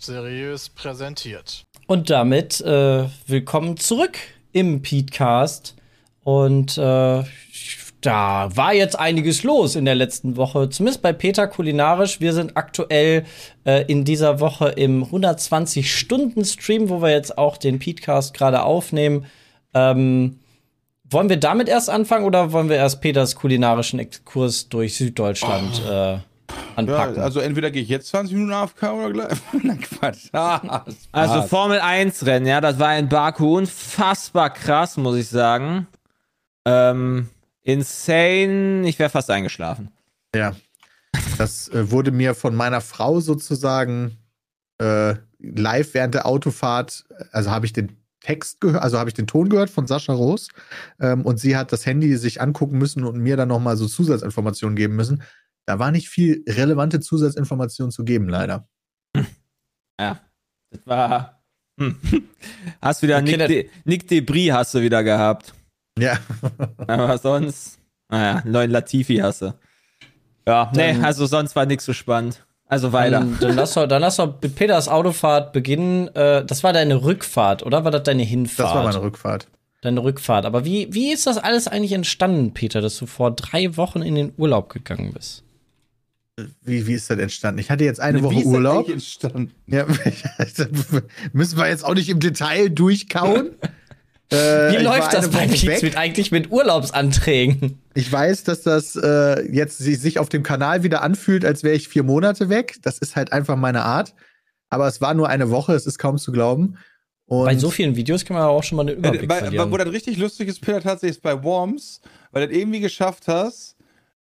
Seriös präsentiert. Und damit äh, willkommen zurück im Petecast. Und äh, da war jetzt einiges los in der letzten Woche, zumindest bei Peter kulinarisch. Wir sind aktuell äh, in dieser Woche im 120-Stunden-Stream, wo wir jetzt auch den Petecast gerade aufnehmen. Ähm, wollen wir damit erst anfangen oder wollen wir erst Peters kulinarischen Exkurs durch Süddeutschland Oh. äh, anpacken? Ja, also entweder gehe ich jetzt 20 Minuten AFK oder gleich. Na Quatsch. Ah, Also. Formel 1 Rennen, ja, das war in Baku unfassbar krass, muss ich sagen. Ähm, insane, ich wäre fast eingeschlafen. Ja. Das äh, wurde mir von meiner Frau sozusagen äh, live während der Autofahrt, also habe ich den Text gehört, also habe ich den Ton gehört von Sascha Roos ähm, und sie hat das Handy sich angucken müssen und mir dann nochmal so Zusatzinformationen geben müssen. Da war nicht viel relevante Zusatzinformationen zu geben, leider. Ja, das war. Hm. Hast wieder Okay, Nick, De Nick Debris hast du wieder gehabt. Ja. Aber sonst, naja, neuen Latifi hast du. Ja, nee, Dann- also sonst war nichts so spannend. Also weiter. Dann, dann, lass doch, dann lass doch mit Peters Autofahrt beginnen. Äh, das war deine Rückfahrt, oder war das deine Hinfahrt? Das war meine Rückfahrt. Deine Rückfahrt. Aber wie, wie ist das alles eigentlich entstanden, Peter, dass du vor drei Wochen in den Urlaub gegangen bist? Wie, wie ist das entstanden? Ich hatte jetzt eine Wie Woche ist das Urlaub. eigentlich entstanden? Ja, müssen wir jetzt auch nicht im Detail durchkauen. Äh, Wie läuft das eine bei weg. mit eigentlich mit Urlaubsanträgen? Ich weiß, dass das äh, jetzt sich auf dem Kanal wieder anfühlt, als wäre ich vier Monate weg. Das ist halt einfach meine Art. Aber es war nur eine Woche, es ist kaum zu glauben. Und Bei so vielen Videos kann man auch schon mal den Äh, Überblick bei, verlieren. wo das richtig lustig ist, Peter, tatsächlich ist bei Worms, weil du das irgendwie geschafft hast,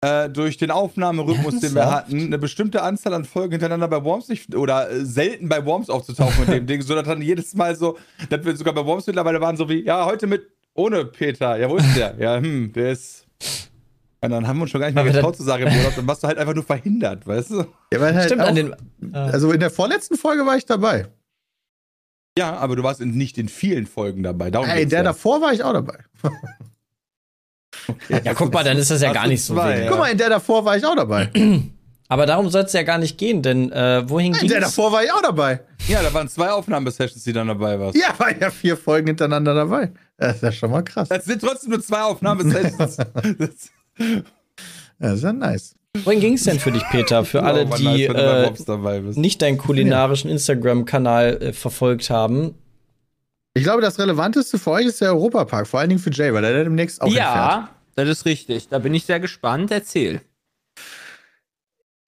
äh, durch den Aufnahmerhythmus, den wir hatten, eine bestimmte Anzahl an Folgen hintereinander bei Worms nicht, oder äh, selten bei Worms aufzutauchen mit dem Ding, so dass dann jedes Mal so, dass wir sogar bei Worms mittlerweile waren so wie, ja, heute mit ohne Peter. Ja, wo ist der? Ja, hm, der ist. Und dann haben wir uns schon gar nicht mehr getraut zu sagen im Urlaub, dann warst du halt einfach nur verhindert, weißt du? ja, weil halt Stimmt, auch, an den. Äh, also in der vorletzten Folge war ich dabei. Ja, aber du warst in, nicht in vielen Folgen dabei. Darum Ey, der ja. davor war ich auch dabei. ja, guck mal, dann ist das ja gar nicht so zwei, wenig. Ja. Guck mal, in der davor war ich auch dabei. In Aber darum soll es ja gar nicht gehen, denn äh, wohin ging der davor war ich auch dabei. Ja, da waren zwei Aufnahmesessions, die dann dabei waren. Ja, war ja vier Folgen hintereinander dabei. Das ist ja schon mal krass. Das sind trotzdem nur zwei Aufnahmesessions. Das- Das ist ja nice. Wohin ging es denn für dich, Peter? Für alle, Oh, die äh, nicht deinen kulinarischen Instagram-Kanal äh, verfolgt haben. Ich glaube, das Relevanteste für euch ist der Europapark, vor allen Dingen für Jay, weil er demnächst auch ja, das ist richtig. Da bin ich sehr gespannt. Erzähl.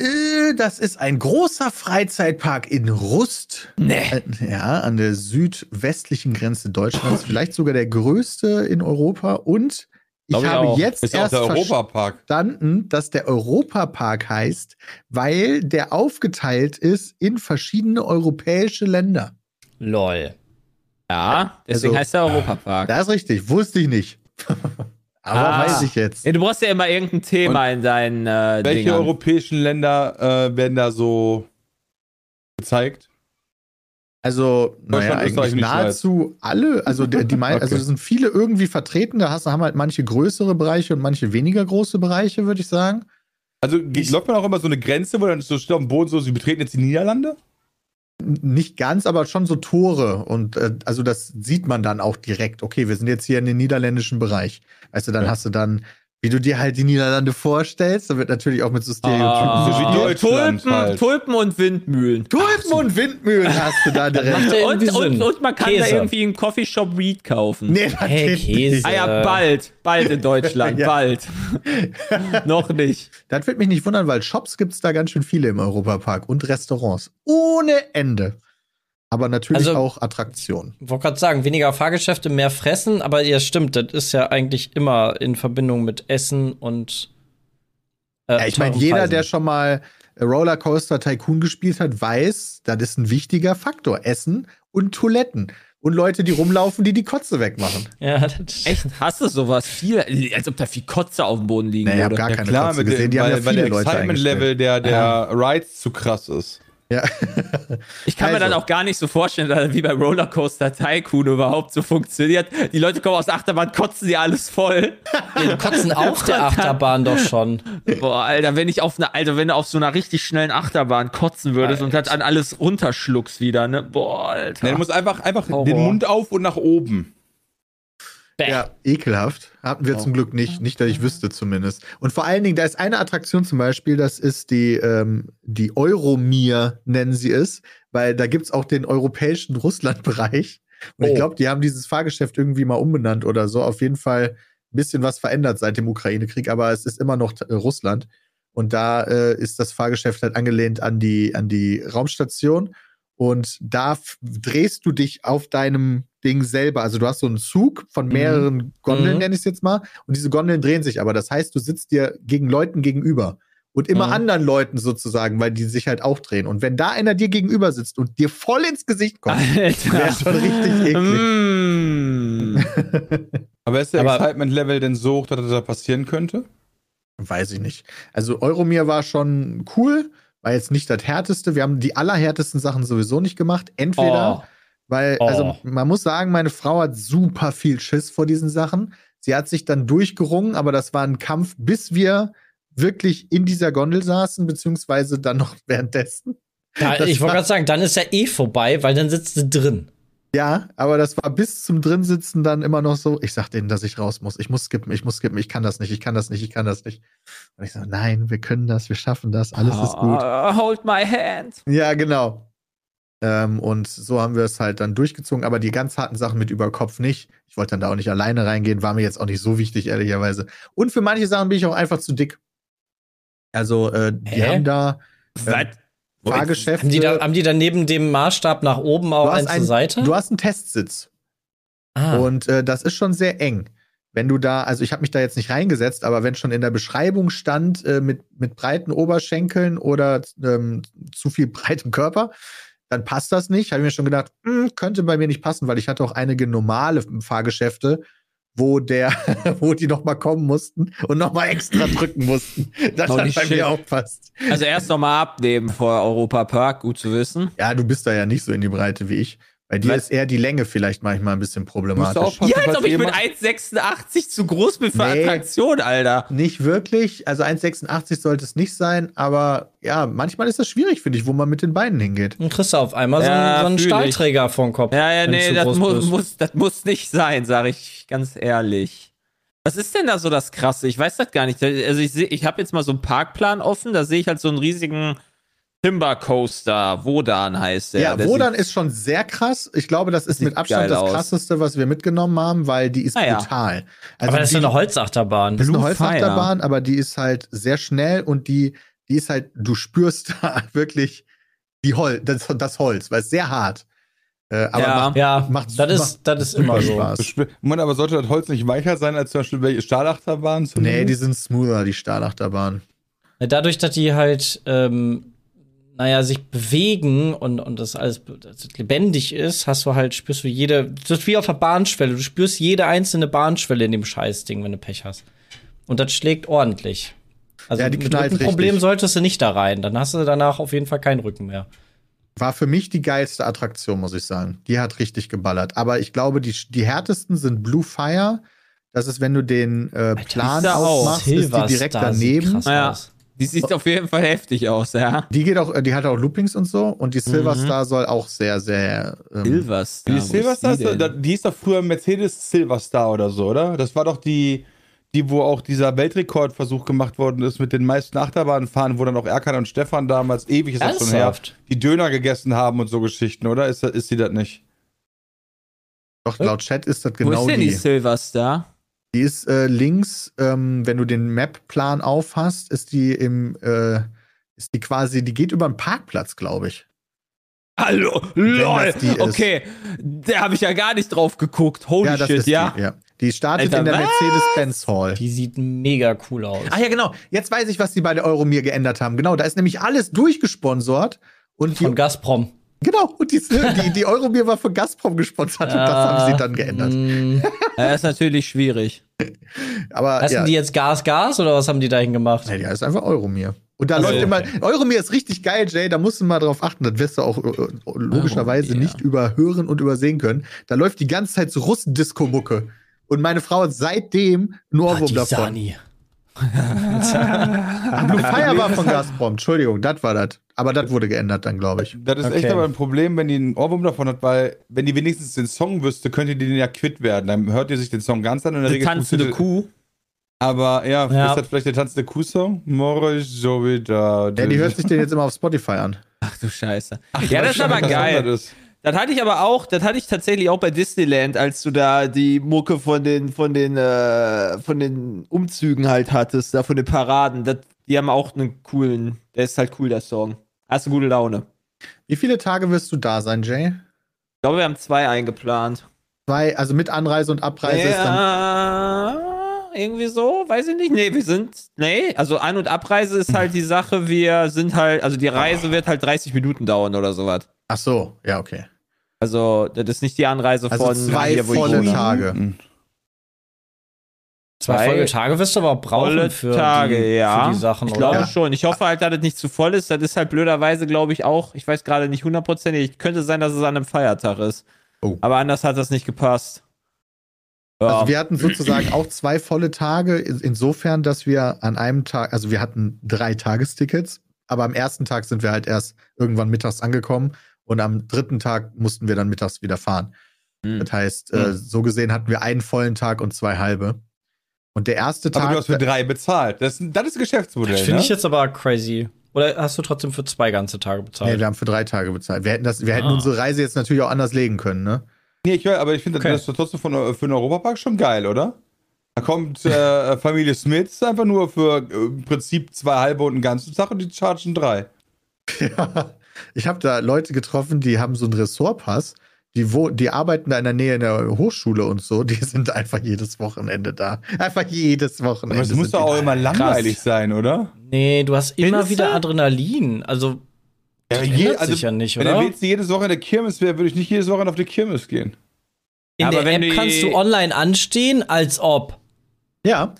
Äh, Das ist ein großer Freizeitpark in Rust. Nee. Äh, Ja, an der südwestlichen Grenze Deutschlands. Vielleicht sogar der größte in Europa. Und ich ich habe auch. jetzt ist erst verstanden, dass der Europapark heißt, weil der aufgeteilt ist in verschiedene europäische Länder. Lol. Ja, deswegen Also- heißt der Europapark. Das ist richtig, wusste ich nicht. Aber Ah. weiß ich jetzt. Ja, du brauchst ja immer irgendein Thema in deinen äh, Welche Dingern. europäischen Länder äh, werden da so gezeigt? Also, naja, eigentlich und nahezu alle. Also, die, die also Okay. es sind viele irgendwie vertreten. Da hast, haben halt manche größere Bereiche und manche weniger große Bereiche, würde ich sagen. Also läuft man auch immer so eine Grenze, wo dann so steht auf dem Boden so, sie betreten jetzt die Niederlande? Nicht ganz, aber schon so Tore. Und äh, also das sieht man dann auch direkt. Okay, wir sind jetzt hier in den niederländischen Bereich. Du, dann Ja. hast du dann, wie du dir halt die Niederlande vorstellst, da wird natürlich auch mit so Stereotypen Ah, So wie gespielt. Deutschland Tulpen, halt. Tulpen und Windmühlen. Tulpen und Windmühlen hast du da direkt. Und, und, und man kann da Käse. irgendwie einen Coffeeshop Weed kaufen. Nee, das Hey, geht Käse. nicht. Ah ja, bald. Bald in Deutschland. Ja. Bald. Noch nicht. Das wird mich nicht wundern, weil Shops gibt es da ganz schön viele im Europapark und Restaurants. Ohne Ende. Aber natürlich Also- auch Attraktionen. Ich wollte gerade sagen, weniger Fahrgeschäfte, mehr fressen, aber ja, stimmt, das ist ja eigentlich immer in Verbindung mit Essen und. Äh, Ja, ich meine, jeder, Preisen. der schon mal Rollercoaster Tycoon gespielt hat, weiß, das ist ein wichtiger Faktor. Essen und Toiletten. Und Leute, die rumlaufen, die die Kotze wegmachen. Ja, das Echt? Hast du sowas? Viel, als ob da viel Kotze auf dem Boden liegen Nee, ich hab würde. gar Ja keine klar, Kotze gesehen. dem, Die haben weil, ja weil viele der Leute Excitement-Level der, der Rides zu krass ist. Ja. Ich kann mir Also. dann auch gar nicht so vorstellen, dass wie bei Rollercoaster Tycoon überhaupt so funktioniert. Die Leute kommen aus der Achterbahn, kotzen die alles voll. Die kotzen auf der Achterbahn doch schon. Boah, Alter, wenn ich auf einer, Alter, wenn du auf so einer richtig schnellen Achterbahn kotzen würdest und das an alles runterschluckst wieder, ne? Boah, Alter. Nee, du musst einfach, einfach Horror. den Mund auf und nach oben. Bäh. Ja, ekelhaft. Hatten wir zum Glück nicht. Nicht, dass ich wüsste zumindest. Und vor allen Dingen, da ist eine Attraktion zum Beispiel, das ist die, ähm, die Euromir, nennen sie es, weil da gibt's auch den europäischen Russland-Bereich. Und ich Oh. glaube, die haben dieses Fahrgeschäft irgendwie mal umbenannt oder so. Auf jeden Fall ein bisschen was verändert seit dem Ukraine-Krieg, aber es ist immer noch äh, Russland. Und da äh, ist das Fahrgeschäft halt angelehnt an die, an die Raumstation. Und da drehst du dich auf deinem Ding selber. Also du hast so einen Zug von mehreren Gondeln, Mhm. nenne ich es jetzt mal. Und diese Gondeln drehen sich aber. Das heißt, du sitzt dir gegen Leuten gegenüber. Und immer Mhm. anderen Leuten sozusagen, weil die sich halt auch drehen. Und wenn da einer dir gegenüber sitzt und dir voll ins Gesicht kommt, wäre schon richtig eklig. Mm. Aber ist der Aber- Excitement-Level denn so hoch, dass das da passieren könnte? Weiß ich nicht. Also Euromir war schon cool, war jetzt nicht das härteste. Wir haben die allerhärtesten Sachen sowieso nicht gemacht. Entweder, Oh. Weil, Oh. also man muss sagen, meine Frau hat super viel Schiss vor diesen Sachen. Sie hat sich dann durchgerungen, aber das war ein Kampf, bis wir wirklich in dieser Gondel saßen, beziehungsweise dann noch währenddessen. Ja, Das ich wollte gerade sagen, dann ist ja eh vorbei, weil dann sitzt du drin. Ja, aber das war bis zum Drinsitzen dann immer noch so. Ich sag denen, dass ich raus muss. Ich muss skippen, ich muss skippen, ich kann das nicht, ich kann das nicht, ich kann das nicht. Und ich sage, nein, wir können das, wir schaffen das, alles ist gut. Ah, Hold my hand. Ja, genau. Ähm, und so haben wir es halt dann durchgezogen, aber die ganz harten Sachen mit über Kopf nicht. Ich wollte dann da auch nicht alleine reingehen, war mir jetzt auch nicht so wichtig, ehrlicherweise. Und für manche Sachen bin ich auch einfach zu dick. Also, äh, die Hä? haben da Was? Fahrgeschäfte. Haben die, da, haben die dann neben dem Maßstab nach oben auch einen zur Seite? du hast einen Testsitz. ah. Und äh, das ist schon sehr eng. Wenn du da, also ich habe mich da jetzt nicht reingesetzt, aber wenn schon in der Beschreibung stand, äh, mit, mit breiten Oberschenkeln oder ähm, zu viel breitem Körper, dann passt das nicht. Habe ich mir schon gedacht, hm, könnte bei mir nicht passen, weil ich hatte auch einige normale Fahrgeschäfte, wo der, wo die noch mal kommen mussten und noch mal extra drücken mussten. Das hat bei shit. mir auch passt. Also erst nochmal abnehmen vor Europa Park, gut zu wissen. Ja, du bist da ja nicht so in die Breite wie ich. Bei dir ist eher die Länge vielleicht manchmal ein bisschen problematisch. Ja, als ob ich mit jemand- 1,86 zu groß bin für Nee. Attraktion, Alter. Nicht wirklich. Also 1,86 sollte es nicht sein, aber ja, manchmal ist das schwierig, finde ich, wo man mit den Beinen hingeht. Dann kriegst du auf einmal so, Ja, einen, so einen. Stahlträger vom Kopf. Ja, ja, nee, das mu bist. muss, das muss nicht sein, sage ich ganz ehrlich. Was ist denn da so das Krasse? Ich weiß das gar nicht. Also ich sehe, ich habe jetzt mal so einen Parkplan offen, da sehe ich halt so einen riesigen Timber Coaster, Wodan heißt der. ja, der Wodan ist schon sehr krass. Ich glaube, das ist mit Abstand das aus. krasseste, was wir mitgenommen haben, weil die ist Ah, ja. brutal. Also Aber das ist die, ja eine Holzachterbahn. das ist eine Holzachterbahn, aber die ist halt sehr schnell und die, die ist halt, du spürst da wirklich die Hol das, das Holz, weil es sehr hart. Äh, aber Ja. macht, Ja, macht, das ist, das ist immer so. Spaß. Moment, aber sollte das Holz nicht weicher sein als zum Beispiel welche Stahlachterbahnen? Nee, die sind smoother, die Stahlachterbahnen. Dadurch, dass die halt, ähm, naja, sich bewegen und, und das alles lebendig ist, hast du halt, spürst du jede, das ist wie auf der Bahnschwelle. Du spürst jede einzelne Bahnschwelle in dem Scheißding, wenn du Pech hast. Und das schlägt ordentlich. Also Ja, die mit Rückenproblem richtig. solltest du nicht da rein. Dann hast du danach auf jeden Fall keinen Rücken mehr. War für mich die geilste Attraktion, muss ich sagen. Die hat richtig geballert. Aber ich glaube, die, die härtesten sind Blue Fire. Das ist, wenn du den äh, Plan aufmachst, ist die direkt daneben. krass Ja. aus. Die sieht auf jeden Fall heftig aus, ja. Die geht auch, die hat auch Loopings und so. Und die Silver Star soll auch sehr, sehr. Ähm, Silverstar. Die wo ist Silverstar, die ist, denn? da- die hieß doch früher Mercedes Silverstar oder so, oder? Das war doch die, die, wo auch dieser Weltrekordversuch gemacht worden ist mit den meisten Achterbahnfahren, wo dann auch Erkan und Stefan damals ewig ist das schon her, die Döner gegessen haben und so Geschichten, oder? Ist, das- ist sie das nicht? doch, laut Chat ist das Wo genau ist denn die, die. Silverstar? Die ist äh, links, ähm, wenn du den Map-Plan aufhast, ist die im, äh, ist die quasi, die geht über einen Parkplatz, glaube ich. Hallo, lol. Okay, da habe ich ja gar nicht drauf geguckt. Holy ja, das shit, ist ja. die. Ja. Die startet Alter, in der? Mercedes-Benz Hall. Die sieht mega cool aus. Ach ja, genau. Jetzt weiß ich, was die bei der Euromir geändert haben. Genau, da ist nämlich alles durchgesponsort. Und die, Von Gazprom. Genau, und die, die, die Euromir war von Gazprom gesponsert und das haben sie dann geändert. Mm, Das ist natürlich schwierig. Aber Heißen ja, die jetzt Gas, Gas oder was haben die dahin gemacht? die heißt einfach Euromir. Und da Also, läuft immer, okay. Euromir ist richtig geil, Jay, da musst du mal drauf achten, das wirst du auch äh, logischerweise Euromir. nicht überhören und übersehen können. Da läuft die ganze Zeit so Russen-Disco-Mucke. Und meine Frau hat seitdem einen Ohrwurm davon. Blue Fire war von Gazprom, Entschuldigung, das war das. Aber das wurde geändert dann, glaube ich. Das ist echt Okay. aber ein Problem, wenn die einen Ohrwurm davon hat, weil, wenn die wenigstens den Song wüsste, könnte die den ja quitt werden. Dann hört ihr sich den Song ganz an und in der Die tanzende Kuh. Aber ja, Ja. ist das vielleicht der tanzende Kuh-Song? Morgen ist so wieder. Ja, die hört sich den jetzt immer auf Spotify an. Ach du Scheiße. Ich ja, das ist schon, aber geil. ist. Das hatte ich aber auch, das hatte ich tatsächlich auch bei Disneyland, als du da die Mucke von den, von den, äh, von den Umzügen halt hattest, da von den Paraden. Das, die haben auch einen coolen, der ist halt cool, der Song. Hast du gute Laune. Wie viele Tage wirst du da sein, Jay? Ich glaube, wir haben zwei eingeplant. Zwei, also mit Anreise und Abreise ist dann. ja, irgendwie so, weiß ich nicht. Nee, wir sind, nee, also Ein- und Abreise ist halt die Sache, wir sind halt, also die Reise wird halt 30 Minuten dauern oder sowas. Ach so, ja, okay. Also, das ist nicht die Anreise Also von zwei hier, wo volle. Tage. Mhm. Zwei volle Tage wirst du aber auch brauchen Volle für, Tage, die, ja. für die Sachen, ich oder? glaube schon. Ich hoffe halt, dass es nicht zu voll ist. Das ist halt blöderweise, glaube ich, auch. Ich weiß gerade nicht hundertprozentig. Könnte sein, dass es an einem Feiertag ist. Oh. Aber anders hat das nicht gepasst. Ja. Also wir hatten sozusagen auch zwei volle Tage, in- insofern, dass wir an einem Tag, also wir hatten drei Tagestickets, aber am ersten Tag sind wir halt erst irgendwann mittags angekommen und am dritten Tag mussten wir dann mittags wieder fahren. Hm. Das heißt, äh, so gesehen hatten wir einen vollen Tag und zwei halbe. Und der erste Aber Tag. du hast für drei bezahlt. Das, das ist ein Geschäftsmodell. Das finde ne? ich jetzt aber crazy. Oder hast du trotzdem für zwei ganze Tage bezahlt? nee, wir haben für drei Tage bezahlt. Wir hätten, das, wir hätten Ah. unsere Reise jetzt natürlich auch anders legen können, ne? Nee, ich höre, aber ich finde, Okay. das ist trotzdem von, für einen Europapark schon geil, oder? Da kommt äh, Familie Smith einfach nur für äh, im Prinzip zwei halbe und einen ganzen Tag und die chargen drei. Ja, ich habe da Leute getroffen, die haben so einen Ressortpass, die, wo, die arbeiten da in der Nähe in der Hochschule und so, die sind einfach jedes Wochenende da. Einfach jedes Wochenende. Aber es muss doch auch da. immer langweilig sein, oder? Nee, du hast immer Findest wieder du? Adrenalin. Also, Ja, das je- also, sich ja nicht, Wenn oder? der WC jedes Wochenende Kirmes wäre, würde ich nicht jedes Wochenende auf die Kirmes gehen. In Aber der wenn App du- kannst du online anstehen, als ob. Ja,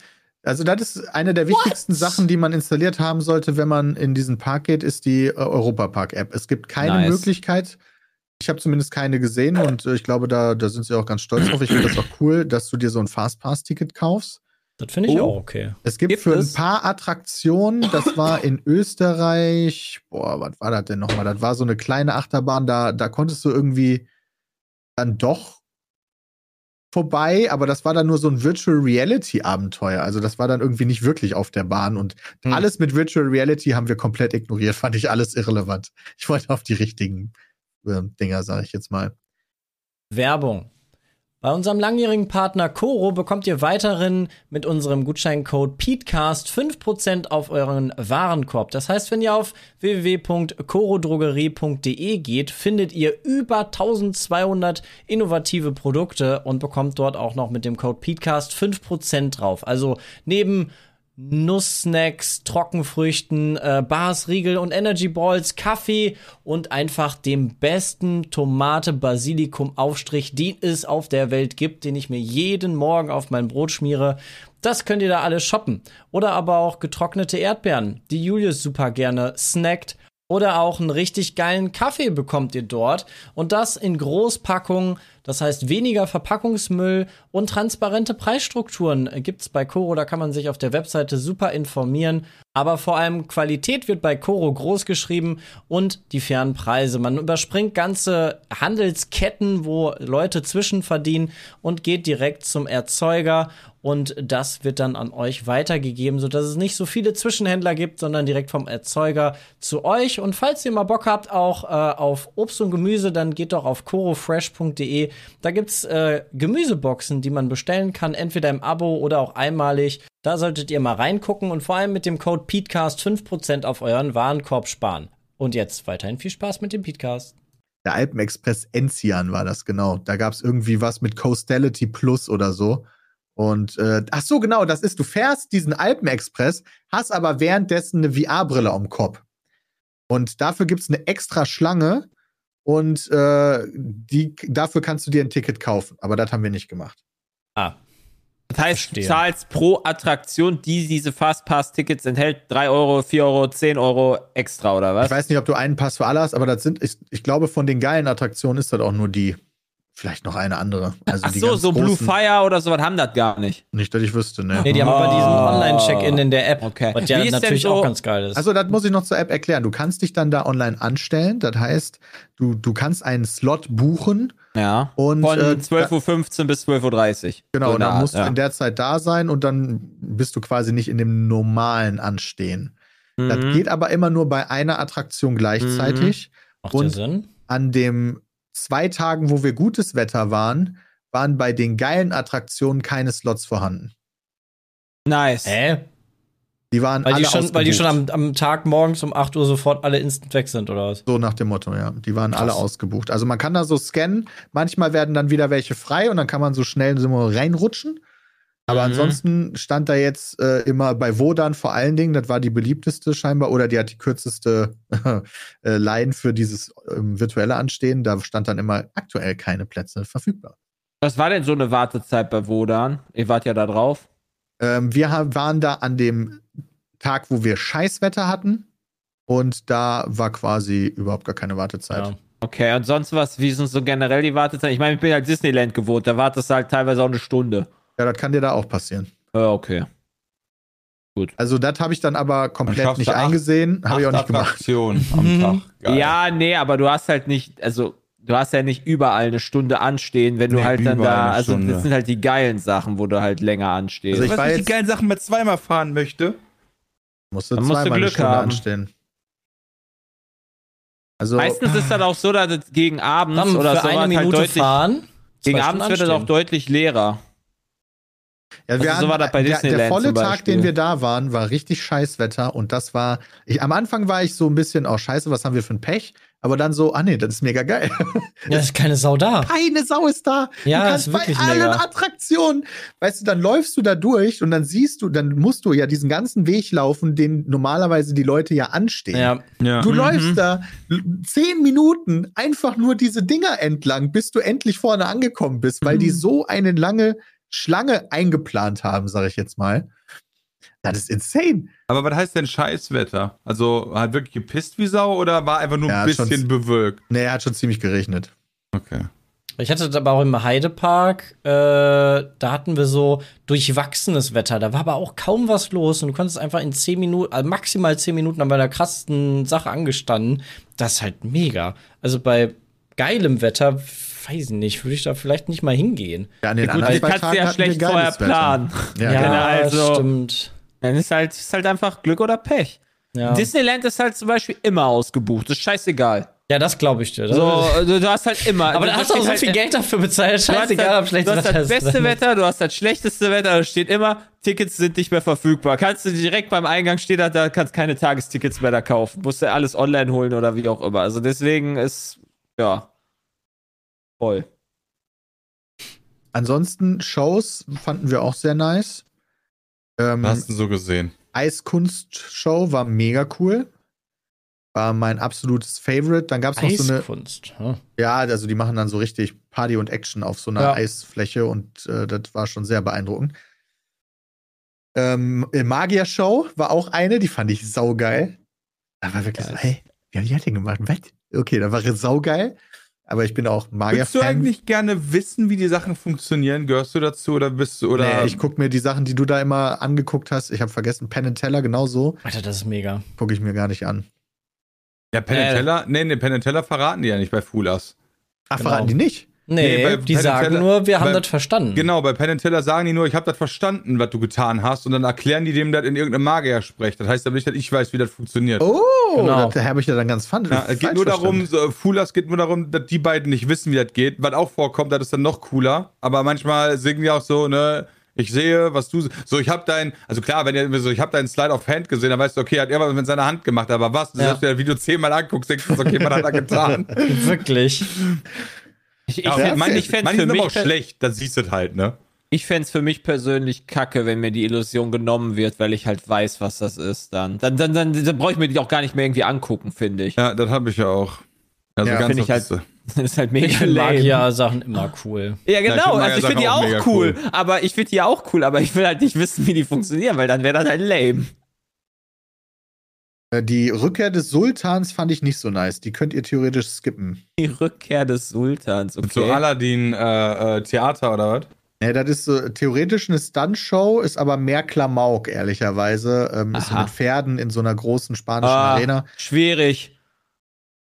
also das ist eine der wichtigsten Sachen, die man installiert haben sollte, wenn man in diesen Park geht, ist die äh, Europapark-App. Es gibt keine Nice. Möglichkeit, ich habe zumindest keine gesehen und äh, ich glaube, da, da sind sie auch ganz stolz drauf. Ich finde das auch cool, dass du dir so ein Fastpass-Ticket kaufst. Das finde ich Oh. auch okay. Es gibt, Gibt für es? ein paar Attraktionen, das war in Österreich, boah, was war das denn nochmal? Das war so eine kleine Achterbahn, da, da konntest du irgendwie dann doch vorbei, aber das war dann nur so ein Virtual Reality Abenteuer. Also das war dann irgendwie nicht wirklich auf der Bahn und Hm. alles mit Virtual Reality haben wir komplett ignoriert, fand ich alles irrelevant. Ich wollte auf die richtigen äh, Dinger, sage ich jetzt mal. Werbung. Bei unserem langjährigen Partner Coro bekommt ihr weiterhin mit unserem Gutscheincode PETECAST 5% auf euren Warenkorb. Das heißt, wenn ihr auf www.corodrogerie.de geht, findet ihr über 1200 innovative Produkte und bekommt dort auch noch mit dem Code PETECAST 5% drauf. Also neben Nusssnacks, Trockenfrüchten, äh, Bars, Riegel und Energy Balls, Kaffee und einfach dem besten Tomate-Basilikum-Aufstrich, den es auf der Welt gibt, den ich mir jeden Morgen auf mein Brot schmiere. Das könnt ihr da alles shoppen. Oder aber auch getrocknete Erdbeeren, die Julius super gerne snackt. Oder auch einen richtig geilen Kaffee bekommt ihr dort. Und das in Großpackungen. Das heißt, weniger Verpackungsmüll und transparente Preisstrukturen gibt's bei Coro. Da kann man sich auf der Webseite super informieren. Aber vor allem Qualität wird bei Coro groß geschrieben und die fairen Preise. Man überspringt ganze Handelsketten, wo Leute zwischenverdienen und geht direkt zum Erzeuger. Und das wird dann an euch weitergegeben, sodass es nicht so viele Zwischenhändler gibt, sondern direkt vom Erzeuger zu euch. Und falls ihr mal Bock habt, auch äh, auf Obst und Gemüse, dann geht doch auf corofresh.de. Da gibt's äh, Gemüseboxen, die man bestellen kann, entweder im Abo oder auch einmalig. Da solltet ihr mal reingucken und vor allem mit dem Code PETECAST 5% auf euren Warenkorb sparen. Und jetzt weiterhin viel Spaß mit dem PETECAST. Der Alpenexpress Enzian war das, genau. Da gab es irgendwie was mit Coastality Plus oder so. Und äh, ach so, genau, das ist, du fährst diesen Alpenexpress, hast aber währenddessen eine VR-Brille am Kopf. Und dafür gibt's eine extra Schlange und äh, die, dafür kannst du dir ein Ticket kaufen. Aber das haben wir nicht gemacht. Ah, Das heißt, Verstehe. du zahlst pro Attraktion, die diese Fastpass-Tickets enthält, 3 Euro, 4 Euro, 10 Euro extra, oder was? Ich weiß nicht, ob du einen Pass für alle hast, aber das sind, ich, ich glaube, von den geilen Attraktionen ist das auch nur die. Vielleicht noch eine andere. Also Ach die so, ganz so Blue Fire oder sowas haben das gar nicht. Nicht, dass ich wüsste, ne. Nee, die haben aber diesen Ah. Online-Check-In in der App. Okay. Was ja Wie ist denn natürlich so- auch ganz geil ist. Also, das muss ich noch zur App erklären. Du kannst dich dann da online anstellen. Das heißt, du, du kannst einen Slot buchen Ja. und Von äh, 12.15 Uhr bis 12.30 Uhr. Genau, So und dann Art, musst du ja. in der Zeit da sein und dann bist du quasi nicht in dem normalen Anstehen. Das Mhm. geht aber immer nur bei einer Attraktion gleichzeitig. Macht ja und- Sinn. An den zwei Tagen, wo wir gutes Wetter waren, waren bei den geilen Attraktionen keine Slots vorhanden. Nice. Hä? Die waren Weil alle die schon, weil die schon ausgebucht. am, am Tag morgens um 8 Uhr sofort alle instant weg sind, oder was? So nach dem Motto, ja. Die waren alle Krass. ausgebucht. Also man kann da so scannen. Manchmal werden dann wieder welche frei und dann kann man so schnell so reinrutschen. Aber Mhm. ansonsten stand da jetzt äh, immer bei Wodan vor allen Dingen, das war die beliebteste scheinbar, oder die hat die kürzeste äh, Line für dieses ähm, virtuelle Anstehen. Da stand dann immer aktuell keine Plätze verfügbar. Was war denn so eine Wartezeit bei Wodan? Ihr wart ja da drauf. Ähm, wir haben, waren da an dem Tag, wo wir Scheißwetter hatten. Und da war quasi überhaupt gar keine Wartezeit. Ja. Okay, und sonst was? Wie sind so generell die Wartezeiten? Ich meine, ich bin halt Disneyland gewohnt, da wartest du halt teilweise auch eine Stunde. Ja, das kann dir da auch passieren. Ja, okay. Also, das habe ich dann aber komplett nicht du acht- eingesehen. Habe ich auch nicht gemacht. Attraktionen am Tag. Geil. Ja, nee, aber du hast halt nicht, also du hast ja nicht überall eine Stunde anstehen, wenn du Nee, halt dann da, also Stunde. das sind halt die geilen Sachen, wo du halt länger anstehst. Also ich wenn ich die geilen Sachen mit zweimal fahren möchte? Musste Dann musst du zweimal eine Glück Stunde haben. anstehen. Also, Meistens ist das auch so, dass es gegen abends Dann oder für so eine halt deutlich, fahren. gegen abends Stunden wird es auch anstehen. deutlich leerer. Ja, also so war das bei der, der Disneyland volle zum Tag, den wir da waren, war richtig Scheißwetter und das war, ich, am Anfang war ich so ein bisschen, oh scheiße, was haben wir für ein Pech? Aber dann so, ah nee, das ist mega geil. Ja, ist keine Sau da. Keine Sau ist da. Ja, du kannst ist bei wirklich allen mega. Attraktionen, weißt du, dann läufst du da durch und dann siehst du, dann musst du ja diesen ganzen Weg laufen, den normalerweise die Leute ja anstehen. Ja, Ja. Du Mhm. läufst da zehn Minuten einfach nur diese Dinger entlang, bis du endlich vorne angekommen bist, weil Mhm. die so eine lange Schlange eingeplant haben, sage ich jetzt mal. Das ist insane. Aber was heißt denn Scheißwetter? Also hat wirklich gepisst wie Sau oder war einfach nur Ja, ein bisschen schon- bewölkt? Nee, er hat schon ziemlich geregnet. Okay. Ich hatte das aber auch im Heidepark, äh, da hatten wir so durchwachsenes Wetter. Da war aber auch kaum was los und du konntest einfach in 10 Minuten, also maximal 10 Minuten an bei der krassesten Sache angestanden. Das ist halt mega. Also bei geilem Wetter, weiß ich nicht, würde ich da vielleicht nicht mal hingehen. Ja, an den Gut, anderen kannst du ja schlecht vorher Wetter. planen. Ja, Ja, genau. also- stimmt. Dann ist halt, ist halt einfach Glück oder Pech. Ja, Disneyland ist halt zum Beispiel immer ausgebucht. Das ist scheißegal. ja das glaube ich dir. So, ist- also, du hast halt immer. aber da hast du auch so halt, viel Geld dafür bezahlt. Du hast, Scheißegal, halt, ob schlechtes du hast Wetter das ist. beste Wetter, du hast das schlechteste Wetter, da steht immer, Tickets sind nicht mehr verfügbar. Kannst du direkt beim Eingang steht da, da kannst keine Tagestickets mehr da kaufen. Musst du alles online holen oder wie auch immer. Also deswegen ist, ja, voll. Ansonsten Shows fanden wir auch sehr nice. Ähm, Was hast du so gesehen? Eiskunstshow war mega cool. War mein absolutes Favorite. Dann gab es noch so eine, Eiskunst. hm. ja, also die machen dann so richtig Party und Action auf so einer Ja. Eisfläche und äh, das war schon sehr beeindruckend. Ähm, Magier-Show war auch eine, die fand ich saugeil. Da war wirklich so, hey, wie haben die das denn gemacht? Was? Okay, da war es saugeil. Aber ich bin auch Würdest du eigentlich gerne wissen, wie die Sachen funktionieren? Gehörst du dazu oder bist du oder? Nee, ich gucke mir die Sachen, die du da immer angeguckt hast. Ich habe vergessen, Penn and Teller, genau so. Alter, das ist mega. Gucke ich mir gar nicht an. ja, Penn Äh. Teller? Nee, nee, Penn Teller verraten die ja nicht bei Fool Us. Ach, Genau. verraten die nicht? Nee, Nee, bei die Penn sagen Teller- nur, wir haben bei- das verstanden. Genau, bei Penn Teller sagen die nur, ich habe das verstanden, was du getan hast, und dann erklären die dem das in irgendeinem Magier-Sprech. Das heißt aber nicht, dass ich weiß, wie das funktioniert. Oh, Genau. das habe ich ja dann ganz fand. Ja, es geht nur darum, so, Fool Us geht nur darum, dass die beiden nicht wissen, wie das geht. Was auch vorkommt, das ist dann noch cooler. Aber manchmal singen die auch so, ne, ich sehe, was du. So, ich habe dein, also klar, wenn ihr so, ich habe deinen Slide of Hand gesehen, dann weißt du, okay, hat er was mit seiner Hand gemacht, aber was? Du Ja. selbst wenn du das Video zehnmal anguckst, denkst du, okay, was hat er getan? Wirklich. Ich, ich, Ja, fänd- manche ich fänd's manche für sind aber mich auch schlecht, dann siehst du es halt, ne? Ich fänd's für mich persönlich kacke, wenn mir die Illusion genommen wird, weil ich halt weiß, was das ist. Dann, dann, dann, dann, dann brauche ich mir die auch gar nicht mehr irgendwie angucken, finde ich. Ja, das habe ich ja auch. Also Ja, ganz find ich halt-. Das ist halt mega Ich finde lame. Magia-Sachen immer cool. Ja, ich genau. also ich finde die auch cool, cool. Aber ich finde die auch cool, aber ich will halt nicht wissen, wie die funktionieren, weil dann wäre das halt lame. Äh, Die Rückkehr des Sultans fand ich nicht so nice. Die könnt ihr theoretisch skippen. Die Rückkehr des Sultans, okay. So Aladdin äh, äh, Theater oder was? Ja, das ist so theoretisch eine Stuntshow, ist aber mehr Klamauk, ehrlicherweise. Ähm, ist so mit Pferden in so einer großen spanischen ah, Arena. Schwierig.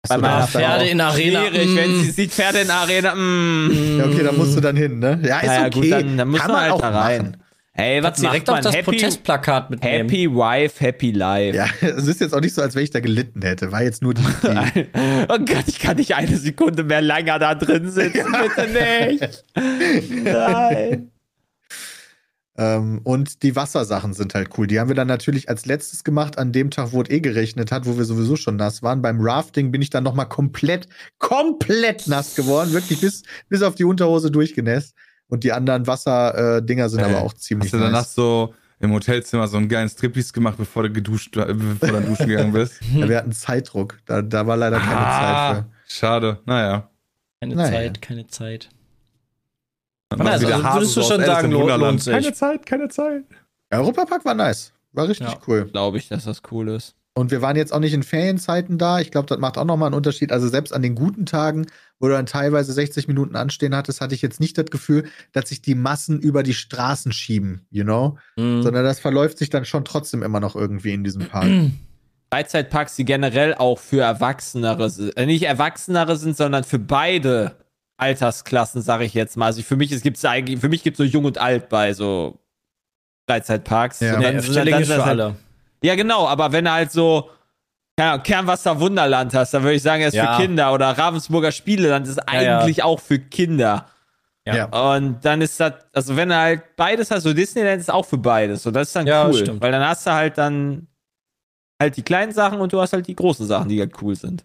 Bei meiner Pferde in Arena. Schwierig, mm. wenn sie sieht Pferde in Arena. Mm. Ja, okay, da musst du dann hin, ne? Ja, ist Naja, okay. gut, dann, dann muss Kann man halt auch da rein. Hey, was direkt macht auf man? das Happy, Protestplakat mitnehmen. happy Wife, Happy Life. Ja, es ist jetzt auch nicht so, als wenn ich da gelitten hätte. War jetzt nur die Idee. Oh Gott, ich kann nicht eine Sekunde mehr länger da drin sitzen. Bitte nicht. Nein. ähm, und die Wassersachen sind halt cool. Die haben wir dann natürlich als letztes gemacht, an dem Tag, wo es eh geregnet hat, wo wir sowieso schon nass waren. Beim Rafting bin ich dann nochmal komplett, komplett nass geworden. Wirklich bis, bis auf die Unterhose durchgenässt. Und die anderen Wasserdinger äh, Dinger sind Äh, aber auch ziemlich Hast du danach nice. so im Hotelzimmer so einen geilen Striptease gemacht, bevor du geduscht, äh, bevor du dann duschen gegangen bist? Ja, wir hatten Zeitdruck. Da, da war leider keine Ah, Zeit Schade. Naja. Keine Naja. Zeit, keine Zeit. Dann Also, also würdest du schon Alice sagen, lohnt- sich? Keine Zeit, keine Zeit. für. Europapark war nice. War richtig Ja. cool. Glaube ich, dass das cool ist. Und wir waren jetzt auch nicht in Ferienzeiten da. Ich glaube, das macht auch nochmal einen Unterschied. Also selbst an den guten Tagen, wo du dann teilweise 60 Minuten anstehen hattest, hatte ich jetzt nicht das Gefühl, dass sich die Massen über die Straßen schieben, you know? Mhm. Sondern das verläuft sich dann schon trotzdem immer noch irgendwie in diesem Park. Freizeitparks, die generell auch für Erwachsenere sind, äh, nicht Erwachsenere sind, sondern für beide Altersklassen, sage ich jetzt mal. Also für mich es gibt's eigentlich, für mich gibt es so Jung und Alt bei so Freizeitparks. Ja. Und dann- Efteling dann- ist für dann- alle. Ja, genau, aber wenn du halt so ja, Kernwasser Wunderland hast, dann würde ich sagen, er ist Ja. für Kinder oder Ravensburger Spieleland ist ja. eigentlich auch für Kinder. Ja. Ja. Und dann ist das, also wenn du halt beides hast, so Disneyland ist auch für beides. Und das ist dann Ja, cool. stimmt. Weil dann hast du halt dann halt die kleinen Sachen und du hast halt die großen Sachen, die halt cool sind.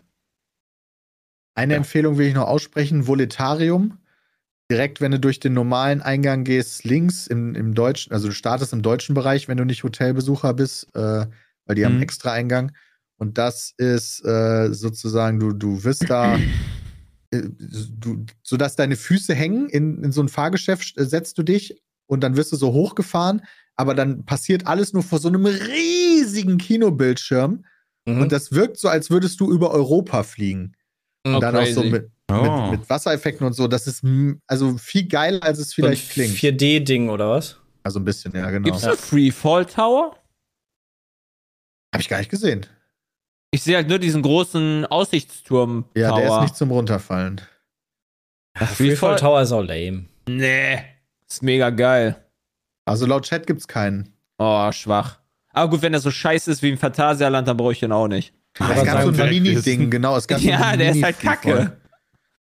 Eine Empfehlung will ich noch aussprechen: Voletarium. Direkt, wenn du durch den normalen Eingang gehst, links im, im deutschen, also du startest im deutschen Bereich, wenn du nicht Hotelbesucher bist, äh, weil die haben Mhm. einen extra Eingang. Und das ist äh, sozusagen, du, du wirst da, äh, du, sodass deine Füße hängen, in, in so ein Fahrgeschäft äh, setzt du dich und dann wirst du so hochgefahren, aber dann passiert alles nur vor so einem riesigen Kinobildschirm. Mhm. Und das wirkt so, als würdest du über Europa fliegen. Mhm. Und dann auch so crazy. mit, Oh. mit, mit Wassereffekten und so. Das ist also viel geiler, als es so ein vielleicht klingt. 4D-Ding oder was? Also ein bisschen, ja, genau. Gibt's einen Freefall Tower? Habe ich gar nicht gesehen. Ich sehe halt nur diesen großen Aussichtsturm Tower. Ja, der ist nicht zum Runterfallen. Freefall Tower ist auch lame. Nee. Ist mega geil. Also laut Chat gibt's keinen. Oh, schwach. Aber gut, wenn der so scheiße ist wie im Phantasialand, dann brauche ich den auch nicht. Ah, aber es gab so ein Mini-Ding, genau. Es gab so Ja, ein der ist halt Mini-Freefall. kacke.